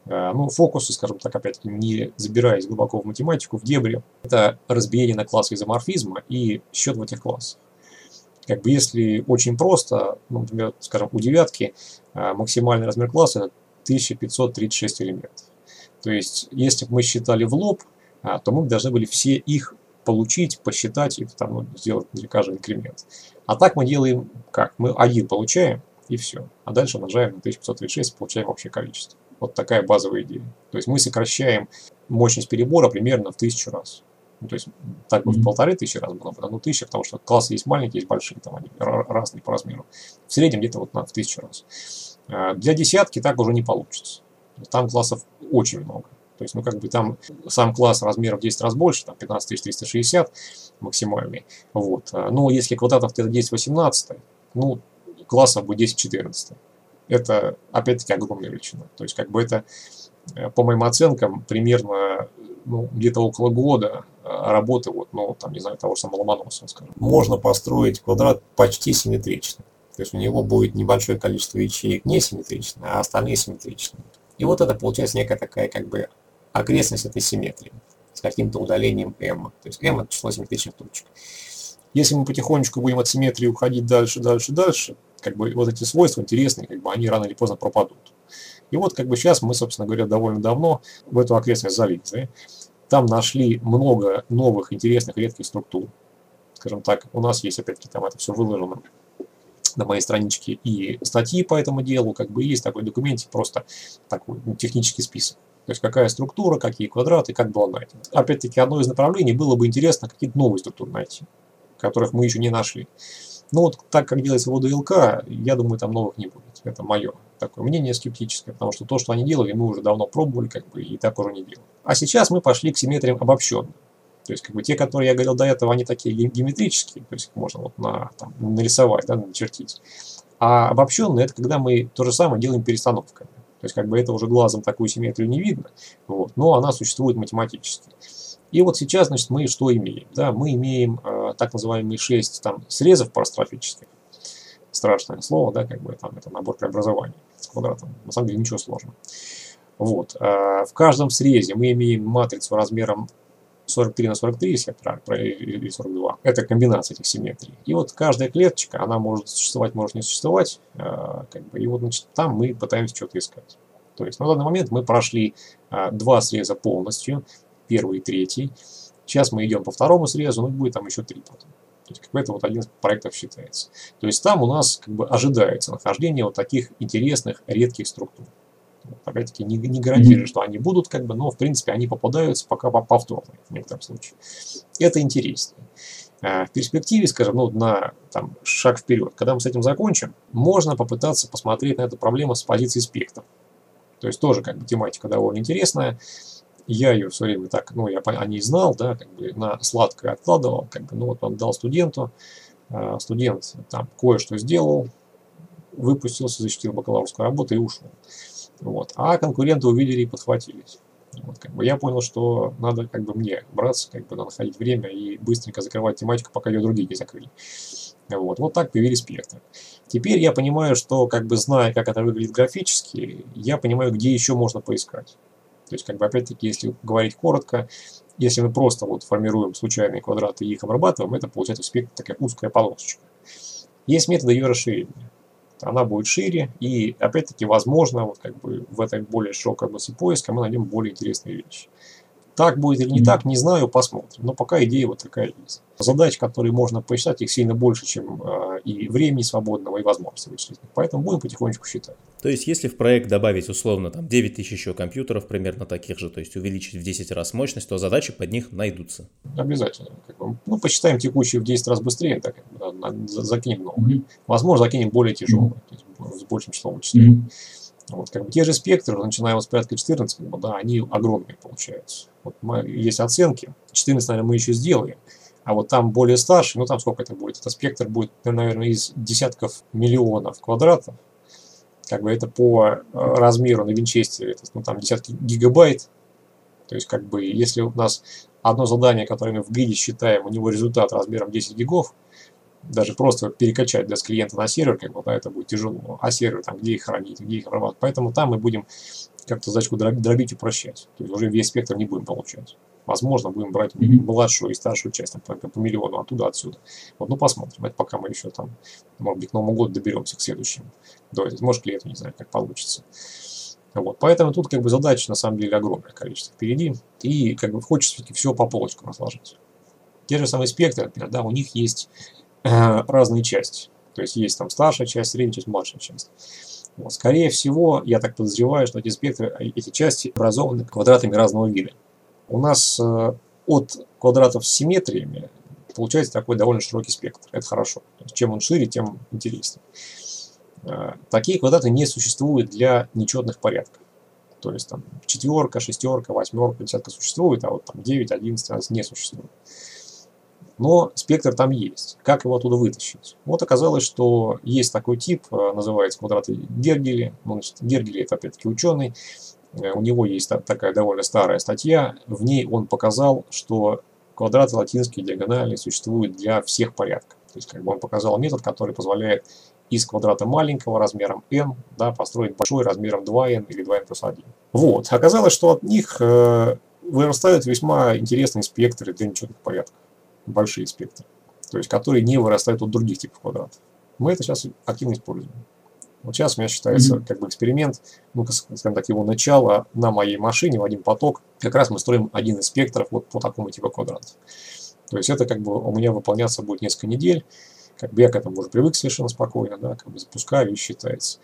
Э, ну, фокусы, скажем так, опять-таки, не забираясь глубоко в математику, в дебри, это разбиение на классы изоморфизма и счет в этих классах. Как бы если очень просто, ну, например, скажем, у девятки э, максимальный размер класса это 1536 элементов. То есть, если бы мы считали в лоб, э, то мы должны были все их получить, посчитать и там, ну, сделать для каждого инкремент. А так мы делаем как? Мы один получаем, и все. А дальше умножаем на 1536 получаем общее количество. Вот такая базовая идея. То есть мы сокращаем мощность перебора примерно в тысячу раз. Ну, то есть так бы в полторы тысячи раз было бы, ну тысяча, потому что классы есть маленькие, есть большие, там они разные по размеру. В среднем где-то вот на, в тысячу раз. А, для десятки так уже не получится. Там классов очень много. То есть, ну, как бы там сам класс размеров в 10 раз больше, там 15360 максимальный. Вот. Но если квадратов где-то 10-18, ну, классов будет 10-14. Это, опять-таки, огромная величина. То есть, как бы это, э, по моим оценкам, примерно ну, где-то около года а, работы, вот, ну, там, не знаю, того же самого Ломоносова, скажем. Можно построить квадрат почти симметрично. То есть у него будет небольшое количество ячеек несимметричное, а остальные симметричные. И вот это получается некая такая как бы окрестность этой симметрии с каким-то удалением m. То есть m это число симметричных точек. Если мы потихонечку будем от симметрии уходить дальше, дальше, дальше, как бы вот эти свойства интересные, как бы они рано или поздно пропадут. И вот как бы сейчас мы, собственно говоря, довольно давно в эту окрестность залезли. Там нашли много новых интересных редких структур. Скажем так, у нас есть опять-таки там это все выложено на моей страничке и статьи по этому делу, как бы есть такой документик, просто такой ну, технический список. То есть какая структура, какие квадраты, как было найдено. Опять-таки одно из направлений было бы интересно какие-то новые структуры найти, которых мы еще не нашли. Но вот так как делается в ОДЛК, я думаю, там новых не будет. Это мое такое мнение скептическое, потому что то, что они делали, мы уже давно пробовали, как бы, и так уже не делаем. А сейчас мы пошли к симметриям обобщенным. То есть, как бы те, которые я говорил до этого, они такие геометрические, то есть можно вот на, там, нарисовать, да, начертить. А обобщенные это когда мы то же самое делаем перестановками. То есть, как бы это уже глазом такую симметрию не видно, вот, но она существует математически. И вот сейчас, значит, мы что имеем? Да, мы имеем э, так называемые 6 там, срезов парастрофических. Страшное слово, да, как бы там это набор преобразований с квадратом. На самом деле ничего сложного. Вот. Э, в каждом срезе мы имеем матрицу размером 43 на 43, если я правильно, или 42. Это комбинация этих симметрий. И вот каждая клеточка, она может существовать, может не существовать. Э, как бы, и вот значит, там мы пытаемся что-то искать. То есть на данный момент мы прошли э, два среза полностью, первый и третий. Сейчас мы идем по второму срезу, ну будет там еще три потом. То есть как бы это вот один из проектов считается. То есть там у нас как бы ожидается нахождение вот таких интересных редких структур. Опять-таки не, не гарантирую, что они будут, как бы, но в принципе они попадаются пока повторно в некотором случае. Это интереснее. А в перспективе, скажем, ну, на там, шаг вперед, когда мы с этим закончим, можно попытаться посмотреть на эту проблему с позиции спектра. То есть тоже как бы тематика довольно интересная. Я ее все время так, ну, я о ней знал, да, как бы на сладкое откладывал, как бы, ну, вот он дал студенту, а, студент там кое-что сделал, выпустился, защитил бакалаврскую работу и ушел. Вот. А конкуренты увидели и подхватились. Вот, как бы я понял, что надо как бы мне браться, как бы находить время и быстренько закрывать тематику, пока ее другие не закрыли. Вот, вот так появились спектры. Теперь я понимаю, что как бы зная, как это выглядит графически, я понимаю, где еще можно поискать. То есть, как бы опять-таки, если говорить коротко, если мы просто вот формируем случайные квадраты и их обрабатываем, это получается спектр такая узкая полосочка. Есть методы ее расширения она будет шире, и опять-таки, возможно, вот как бы в этой более широкой области поиска мы найдем более интересные вещи. Так будет или не так, не знаю, посмотрим. Но пока идея вот такая есть. Задач, которые можно посчитать, их сильно больше, чем э, и времени свободного, и возможностей вычислить. Поэтому будем потихонечку считать. То есть, если в проект добавить условно там 9 тысяч еще компьютеров, примерно таких же, то есть увеличить в 10 раз мощность, то задачи под них найдутся. Обязательно. Как бы, ну, посчитаем текущие в 10 раз быстрее, так, бы, закинем новые. Mm-hmm. Возможно, закинем более тяжелые, mm-hmm. с большим числом вычислений. Mm-hmm. Вот, как бы, те же спектры, начиная вот с порядка 14, как бы, да, они огромные получаются. Вот мы, есть оценки, 14, наверное, мы еще сделаем, а вот там более старший, ну там сколько это будет? Это спектр будет, наверное, из десятков миллионов квадратов. Как бы это по э, размеру на винчестере, это, ну там десятки гигабайт. То есть как бы если у нас одно задание, которое мы в гриде считаем, у него результат размером 10 гигов, даже просто перекачать для с клиента на сервер, как бы, да, это будет тяжело. А сервер, там, где их хранить, где их обрабатывать. Поэтому там мы будем как-то задачку дробить, дробить, упрощать. То есть уже весь спектр не будем получать. Возможно, будем брать mm-hmm. младшую и старшую часть, там, по, по миллиону оттуда, отсюда. Вот, ну, посмотрим. Это пока мы еще там, может быть, к Новому году доберемся к следующему. До этого. Может, к лету, не знаю, как получится. Вот. Поэтому тут как бы задач на самом деле огромное количество впереди. И как бы хочется все по полочкам разложить. Те же самые спектры, например, да, у них есть разные части. То есть есть там старшая часть, средняя часть, младшая часть. Вот. Скорее всего, я так подозреваю, что эти спектры, эти части образованы квадратами разного вида. У нас э, от квадратов с симметриями получается такой довольно широкий спектр. Это хорошо. Чем он шире, тем интереснее. Э, такие квадраты не существуют для нечетных порядков. То есть там четверка, шестерка, восьмерка, десятка существует, а вот там 9, 11, 12 не существует. Но спектр там есть. Как его оттуда вытащить? Вот оказалось, что есть такой тип, э, называется квадраты Гергели. Ну, Гергели это опять-таки ученый. Э, у него есть такая довольно старая статья. В ней он показал, что квадраты латинские диагональные существуют для всех порядков. То есть как бы он показал метод, который позволяет из квадрата маленького размером n да, построить большой размером 2n или 2n плюс 1. Вот. Оказалось, что от них э, вырастают весьма интересные спектры для нечетных порядков. Большие спектры. То есть, которые не вырастают от других типов квадратов. Мы это сейчас активно используем. Вот сейчас у меня считается mm-hmm. как бы эксперимент, ну, скажем так, его начало на моей машине в один поток. Как раз мы строим один из спектров вот по такому типу квадратов. То есть это как бы у меня выполняться будет несколько недель как бы я к этому уже привык совершенно спокойно, да, как бы запускаю и считается.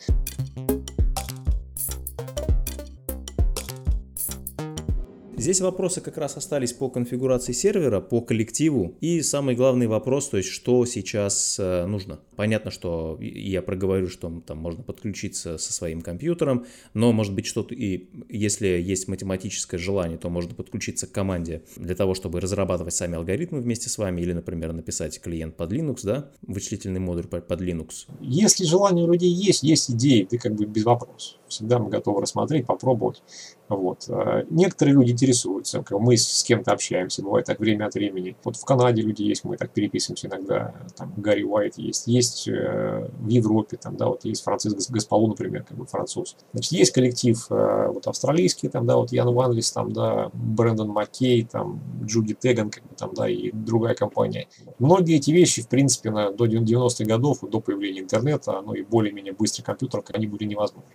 Здесь вопросы как раз остались по конфигурации сервера, по коллективу. И самый главный вопрос, то есть что сейчас э, нужно. Понятно, что я проговорю, что там можно подключиться со своим компьютером, но может быть что-то и если есть математическое желание, то можно подключиться к команде для того, чтобы разрабатывать сами алгоритмы вместе с вами или, например, написать клиент под Linux, да, вычислительный модуль под Linux. Если желание у людей есть, есть идеи, ты как бы без вопросов. Всегда мы готовы рассмотреть, попробовать. Вот. А некоторые люди интересуются, мы с кем-то общаемся, бывает так время от времени. Вот в Канаде люди есть, мы так переписываемся иногда, там Гарри Уайт есть, есть э, в Европе, там, да, вот есть Франциск Гаспалу, например, как бы француз. Значит, есть коллектив э, вот австралийский, там, да, вот Ян Ванлис, там, да, Брэндон Маккей, там, Джуди Теган, как бы там, да, и другая компания. Многие эти вещи, в принципе, на, до 90-х годов, до появления интернета, ну и более-менее быстрых компьютеров, они были невозможны.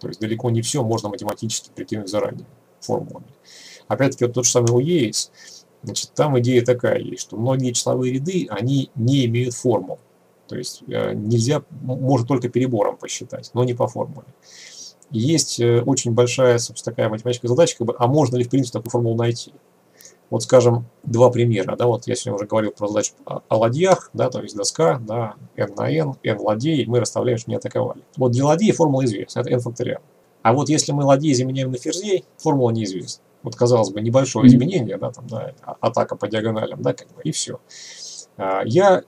То есть далеко не все можно математически прикинуть заранее формулами. Опять-таки, вот тот же самый UES, значит, там идея такая есть, что многие числовые ряды, они не имеют формул. То есть э, нельзя, можно только перебором посчитать, но не по формуле. Есть э, очень большая, собственно, такая математическая задача, как бы, а можно ли, в принципе, такую формулу найти? Вот, скажем, два примера. Да, вот я сегодня уже говорил про задачу о ладьях, да, то есть доска, да, n на n, n ладей, мы расставляем, что не атаковали. Вот для ладей формула известна, это n факториал. А вот если мы ладей заменяем на ферзей, формула неизвестна. Вот, казалось бы, небольшое изменение, да, там, да, а, атака по диагоналям, да, как бы, и все. А, я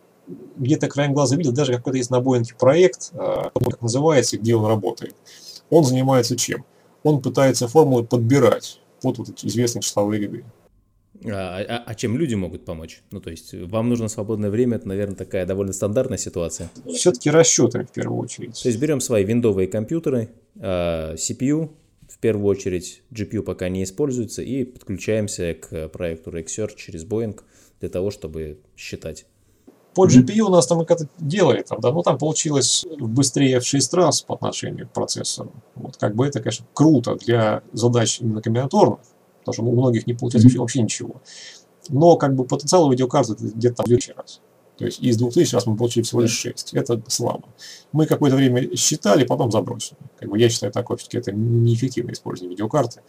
где-то краем глаза видел, даже какой-то есть на Боинге проект, а, как называется, где он работает. Он занимается чем? Он пытается формулы подбирать вот, вот эти известные числовые ряды. А, а, а чем люди могут помочь? Ну, то есть, вам нужно свободное время, это, наверное, такая довольно стандартная ситуация. Все-таки расчеты в первую очередь. То есть, берем свои виндовые компьютеры, а, CPU, в первую очередь GPU пока не используется, и подключаемся к проекту Rexsearch через Boeing для того, чтобы считать. По GPU у нас там как-то делали, там, да, ну там получилось быстрее в 6 раз по отношению к процессору. Вот, как бы это, конечно, круто для задач именно комбинаторных, потому что у многих не получается mm-hmm. вообще ничего. Но как бы потенциал видеокарты где-то в 2000 раз. То есть из 2000 раз мы получили всего лишь 6. Это слабо. Мы какое-то время считали, потом забросили. Как бы я считаю такое, все-таки это неэффективное использование видеокарты.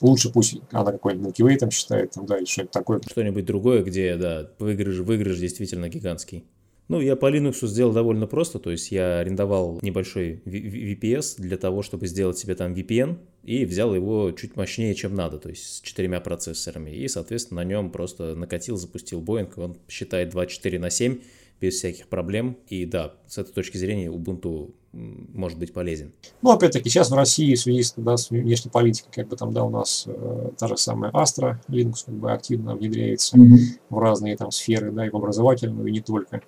Лучше пусть она какой-нибудь Milky Way там считает, там, да, или что-нибудь такое. Что-нибудь другое, где, да, выигрыш, выигрыш действительно гигантский. Ну, я по Linux сделал довольно просто, то есть я арендовал небольшой VPS для того, чтобы сделать себе там VPN, и взял его чуть мощнее, чем надо, то есть с четырьмя процессорами, и, соответственно, на нем просто накатил, запустил Boeing, он считает 24 на 7 без всяких проблем, и да, с этой точки зрения Ubuntu может быть полезен. Ну, опять-таки, сейчас в России в связи с, да, с внешней политикой, как бы там, да, у нас э, та же самая Astra, Linux как бы активно внедряется mm-hmm. в разные там сферы, да, и в образовательную, и не только.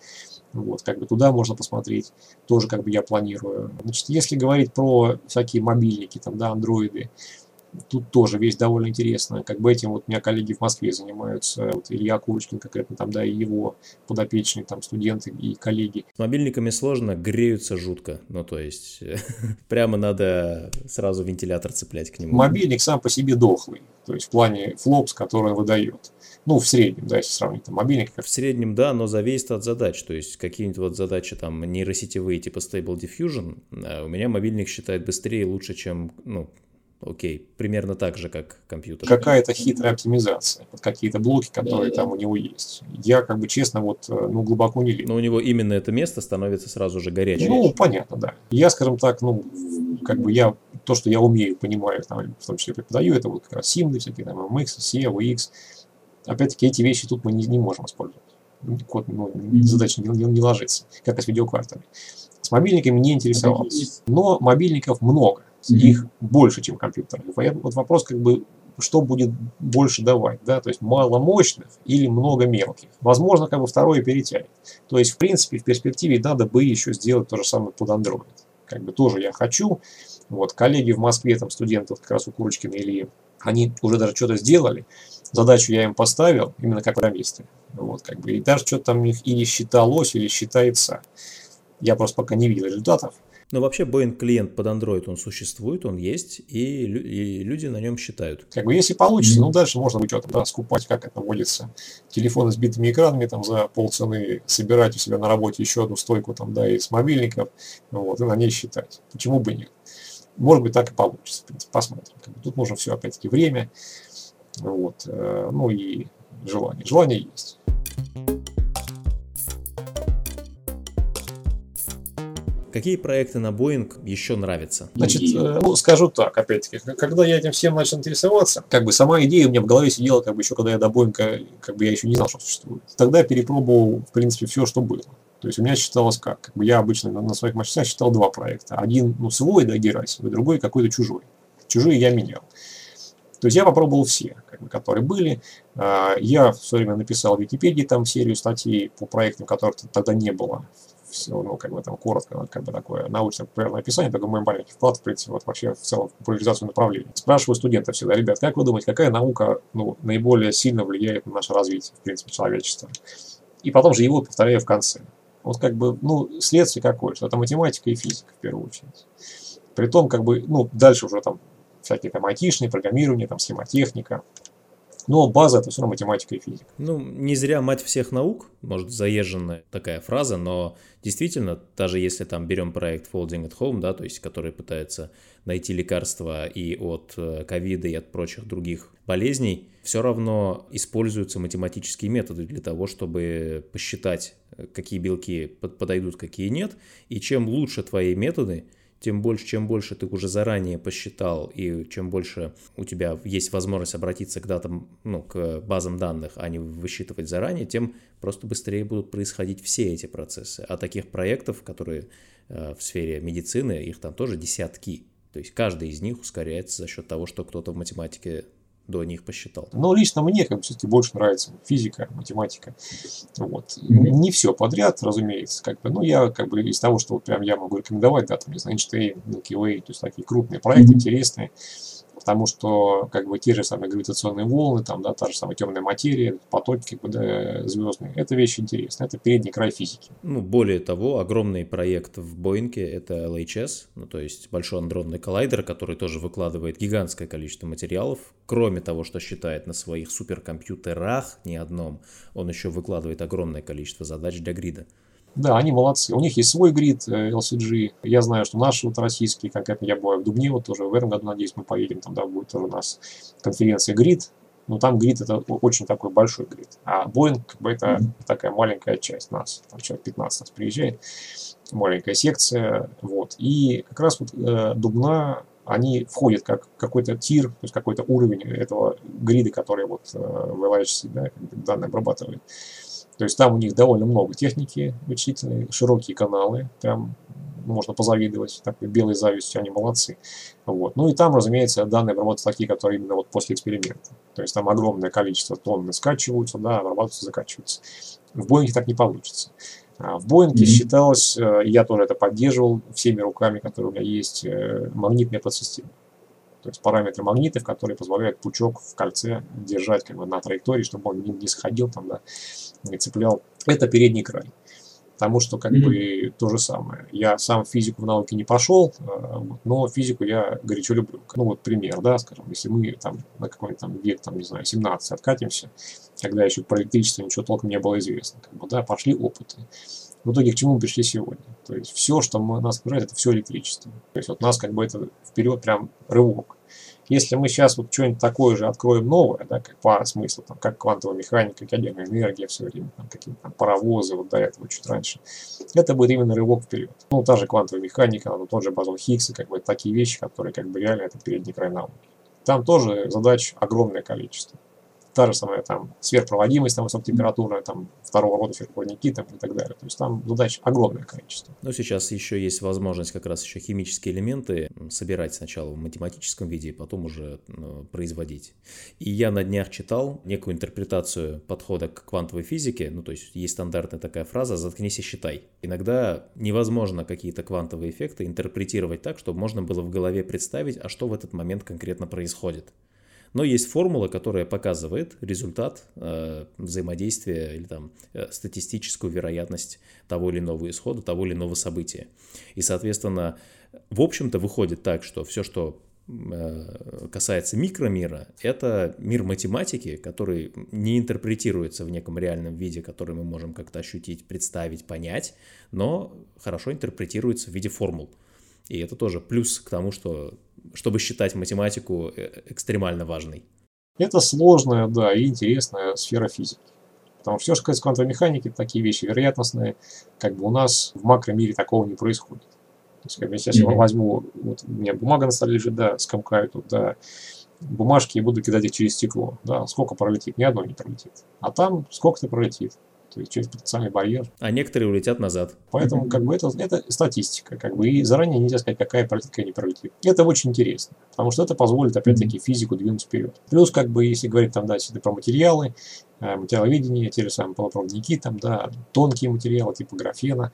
Вот, как бы туда можно посмотреть, тоже как бы я планирую. Значит, если говорить про всякие мобильники, там, да, андроиды, тут тоже вещь довольно интересная. Как бы этим вот у меня коллеги в Москве занимаются, вот Илья Курочкин конкретно там, да, и его подопечные там студенты и коллеги. С мобильниками сложно, греются жутко, ну то есть прямо надо сразу вентилятор цеплять к нему. Мобильник сам по себе дохлый, то есть в плане флопс, который он выдает. Ну, в среднем, да, если сравнить там мобильник. В среднем, да, но зависит от задач. То есть какие-нибудь вот задачи там нейросетевые типа Stable Diffusion, а у меня мобильник считает быстрее и лучше, чем, ну, окей, примерно так же, как компьютер. Какая-то хитрая оптимизация, под какие-то блоки, которые да, там да. у него есть. Я, как бы, честно, вот, э, ну, глубоко не лезу. Но у него именно это место становится сразу же горячим. Ну, понятно, да. Я, скажем так, ну, как бы я, то, что я умею, понимаю, там, в том числе преподаю, это вот как раз симды всякие, там, MX, SE, VX. Опять-таки, эти вещи тут мы не, не можем использовать. Код, ну, задача не, не, не ложится, как и с видеокартами. С мобильниками не интересовался. Но мобильников много. Их больше, чем компьютеров. Вот вопрос, как бы, что будет больше давать, да, то есть мало мощных или много мелких. Возможно, как бы второе перетянет. То есть, в принципе, в перспективе надо бы еще сделать то же самое под Android. Как бы тоже я хочу. Вот, коллеги в Москве, там, студенты, как раз у Курочкина Ильи, они уже даже что-то сделали. Задачу я им поставил, именно как программисты. Вот, как бы, и даже что-то там у них или считалось, или считается. Я просто пока не видел результатов. Но вообще Boeing клиент под Android, он существует, он есть, и, и люди на нем считают. Как бы если получится, ну дальше можно будет да, скупать, как это водится. Телефоны с битыми экранами там за полцены, собирать у себя на работе еще одну стойку там, да, из мобильников, вот, и на ней считать. Почему бы нет? Может быть, так и получится, в принципе, посмотрим. Тут нужно все, опять-таки, время, вот, э, ну и желание. Желание есть. Какие проекты на Boeing еще нравятся? Значит, э, ну, скажу так, опять-таки, когда я этим всем начал интересоваться, как бы сама идея у меня в голове сидела, как бы еще когда я до Boeing, как бы я еще не знал, что существует. Тогда перепробовал, в принципе, все, что было. То есть у меня считалось как? как бы я обычно на, своих мощностях считал два проекта. Один, ну, свой, да, Герасимов, другой какой-то чужой. Чужие я менял. То есть я попробовал все, как бы, которые были. А, я в свое время написал в Википедии там серию статей по проектам, которых тогда не было все, ну, как бы там коротко, как бы такое научное популярное описание, такой мой маленький вклад, в принципе, вот вообще в целом популяризацию направления. Спрашиваю студентов всегда, ребят, как вы думаете, какая наука, ну, наиболее сильно влияет на наше развитие, в принципе, человечества? И потом же его повторяю в конце. Вот как бы, ну, следствие какое, что это математика и физика, в первую очередь. При том, как бы, ну, дальше уже там всякие там айтишные, программирование, там схемотехника, но база это все равно математика и физика. Ну, не зря мать всех наук, может, заезженная такая фраза, но действительно, даже если там берем проект Folding at Home, да, то есть который пытается найти лекарства и от э, ковида, и от прочих других болезней, все равно используются математические методы для того, чтобы посчитать, э, какие белки подойдут, какие нет. И чем лучше твои методы, тем больше, чем больше ты уже заранее посчитал, и чем больше у тебя есть возможность обратиться к датам, ну, к базам данных, а не высчитывать заранее, тем просто быстрее будут происходить все эти процессы. А таких проектов, которые э, в сфере медицины, их там тоже десятки. То есть каждый из них ускоряется за счет того, что кто-то в математике до них посчитал. Но лично мне как бы все-таки больше нравится физика, математика. Вот. Mm-hmm. Не все подряд, разумеется. Как бы, ну, я как бы из того, что вот прям я могу рекомендовать, да, там, не знаю, Эйнштейн, Milky Way, то есть такие крупные проекты, mm-hmm. интересные потому что как бы те же самые гравитационные волны, там, да, та же самая темная материя, потоки как бы, да, звездные, это вещь интересная, это передний край физики. Ну, более того, огромный проект в Боинге это LHS, ну, то есть Большой андронный коллайдер, который тоже выкладывает гигантское количество материалов, кроме того, что считает на своих суперкомпьютерах не одном, он еще выкладывает огромное количество задач для грида. Да, они молодцы. У них есть свой грид э, LCG. Я знаю, что наши вот российские, конкретно я бываю в Дубне, вот тоже в этом году, надеюсь, мы поедем, там, да, будет тоже у нас конференция грид. Но там грид это очень такой большой грид. А Boeing, как бы, это mm-hmm. такая маленькая часть нас. Там человек 15 нас приезжает. Маленькая секция. Вот. И как раз вот э, Дубна, они входят как какой-то тир, то есть какой-то уровень этого грида, который вот э, в LHC, да, данные обрабатывает. То есть там у них довольно много техники вычислительной, широкие каналы, прям можно позавидовать, такой белой завистью, они молодцы. Вот. Ну и там, разумеется, данные обрабатываются такие, которые именно вот после эксперимента. То есть там огромное количество тонн скачиваются, да, обрабатываются, закачиваются. В Боинге так не получится. А в Боинге mm-hmm. считалось, э, я тоже это поддерживал всеми руками, которые у меня есть, э, магнитная подсистема. То есть параметры магнитов, которые позволяют пучок в кольце держать как бы, на траектории, чтобы он не, не сходил там, да, не цеплял. Это передний край. Потому что как mm-hmm. бы то же самое. Я сам физику в науке не пошел, э, но физику я горячо люблю. Ну вот пример, да, скажем, если мы там на какой-нибудь там век, там, не знаю, 17 откатимся, когда еще про электричество ничего толком не было известно, как бы, да, пошли опыты. В итоге к чему мы пришли сегодня? То есть все, что мы, нас окружает, это все электричество. То есть вот нас как бы это вперед прям рывок. Если мы сейчас вот что-нибудь такое же откроем новое, да, как пара смысла, там, как квантовая механика, ядерная энергия все время, там, какие-то там паровозы вот до этого чуть раньше, это будет именно рывок вперед. Ну, та же квантовая механика, ну, тот же бозон Хиггса, как бы такие вещи, которые как бы реально это передний край науки. Там тоже задач огромное количество та же самая там сверхпроводимость, там высокотемпературная, там второго рода ферропроводники там, и так далее. То есть там задач огромное количество. Но сейчас еще есть возможность как раз еще химические элементы собирать сначала в математическом виде, потом уже ну, производить. И я на днях читал некую интерпретацию подхода к квантовой физике, ну то есть есть стандартная такая фраза «заткнись и считай». Иногда невозможно какие-то квантовые эффекты интерпретировать так, чтобы можно было в голове представить, а что в этот момент конкретно происходит. Но есть формула, которая показывает результат э, взаимодействия или там э, статистическую вероятность того или иного исхода, того или иного события. И, соответственно, в общем-то выходит так, что все, что э, касается микромира, это мир математики, который не интерпретируется в неком реальном виде, который мы можем как-то ощутить, представить, понять, но хорошо интерпретируется в виде формул. И это тоже плюс к тому, что чтобы считать математику э, экстремально важной. Это сложная, да, и интересная сфера физики. Потому что все, что касается квантовой механики, такие вещи вероятностные, как бы у нас в макромире такого не происходит. То есть, как бы, если я возьму, вот у меня бумага на столе лежит, да, скомкаю тут, да, бумажки и буду кидать их через стекло, да, сколько пролетит, ни одно не пролетит. А там сколько-то пролетит то есть через потенциальный барьер. А некоторые улетят назад. Поэтому как бы это, это статистика, как бы, и заранее нельзя сказать, какая пролетит, какая не пролетит. Это очень интересно, потому что это позволит, опять-таки, физику двинуть вперед. Плюс, как бы, если говорить там дальше про материалы, э, материаловедение, те же самые полупроводники, там, да, тонкие материалы, типа графена,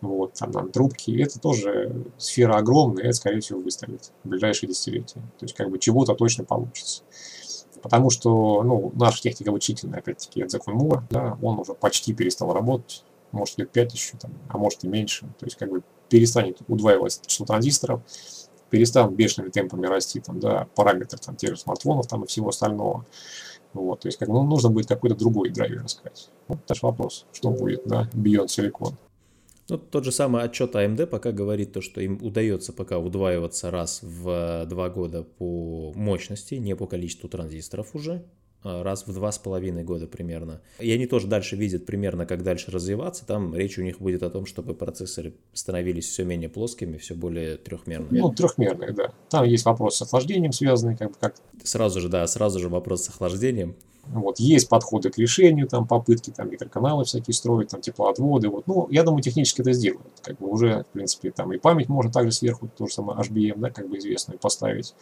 вот, там, там, трубки, это тоже сфера огромная, это, скорее всего, выстрелит в ближайшие десятилетия. То есть, как бы, чего-то точно получится. Потому что ну, наша техника вычислительная, опять-таки, это закон Мура, да, он уже почти перестал работать, может лет 5 еще, там, а может и меньше. То есть как бы перестанет удваивать число транзисторов, перестанут бешеными темпами расти там, да, параметры там, тех же смартфонов там, и всего остального. Вот, то есть как, ну, нужно будет какой-то другой драйвер искать. Вот наш вопрос, что будет, да, Beyond Silicon. Ну, тот же самый отчет AMD пока говорит то, что им удается пока удваиваться раз в два года по мощности, не по количеству транзисторов уже, а раз в два с половиной года примерно. И они тоже дальше видят примерно, как дальше развиваться. Там речь у них будет о том, чтобы процессоры становились все менее плоскими, все более трехмерными. Ну, трехмерные, да. Там есть вопрос с охлаждением связанный, как бы как. Сразу же, да, сразу же вопрос с охлаждением. Вот, есть подходы к решению, там, попытки там, микроканалы всякие строить, там, теплоотводы. Вот. Ну, я думаю, технически это сделают. Как бы уже, в принципе, там и память можно также сверху, то же самое HBM, да, как бы известную, поставить.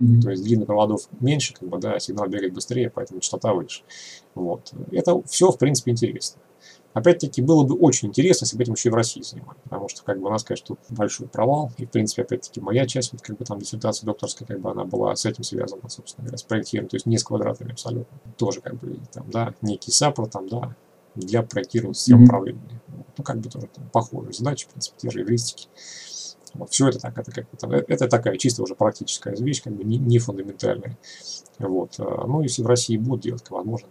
Mm-hmm. То есть длинных проводов меньше, как бы, да, сигнал бегает быстрее, поэтому частота выше. Вот. Это все, в принципе, интересно. Опять-таки, было бы очень интересно, если бы этим еще и в России занимались. Потому что, как бы, у нас, конечно, тут большой провал. И, в принципе, опять-таки, моя часть, вот, как бы, там, диссертация докторская, как бы, она была с этим связана, собственно говоря, с проектированием. То есть, не с квадратами абсолютно. Тоже, как бы, там, да, некий саппорт, там, да, для проектирования систем mm-hmm. управления. Ну, как бы, тоже там, похожие задачи, в принципе, те же эвристики. Вот, все это так, это как бы, там, э, это такая чисто уже практическая вещь, как бы не, не фундаментальная. Вот. А, ну, если в России будут делать, то, возможно,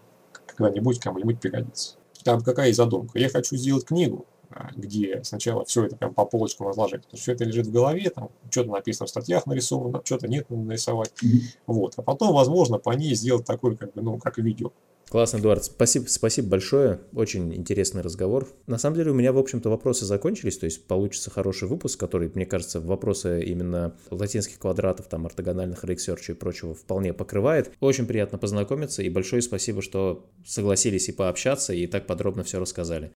когда-нибудь кому-нибудь пригодится. Там какая задумка? Я хочу сделать книгу, а, где сначала все это прям по полочкам разложить. Потому что все это лежит в голове, там что-то написано в статьях нарисовано, что-то нет, надо нарисовать. Mm-hmm. Вот. А потом, возможно, по ней сделать такой, как бы, ну, как видео. Классно, Эдуард. Спасибо, спасибо большое. Очень интересный разговор. На самом деле у меня, в общем-то, вопросы закончились, то есть получится хороший выпуск, который, мне кажется, вопросы именно латинских квадратов, там, ортогональных рейксерча и прочего вполне покрывает. Очень приятно познакомиться и большое спасибо, что согласились и пообщаться, и так подробно все рассказали.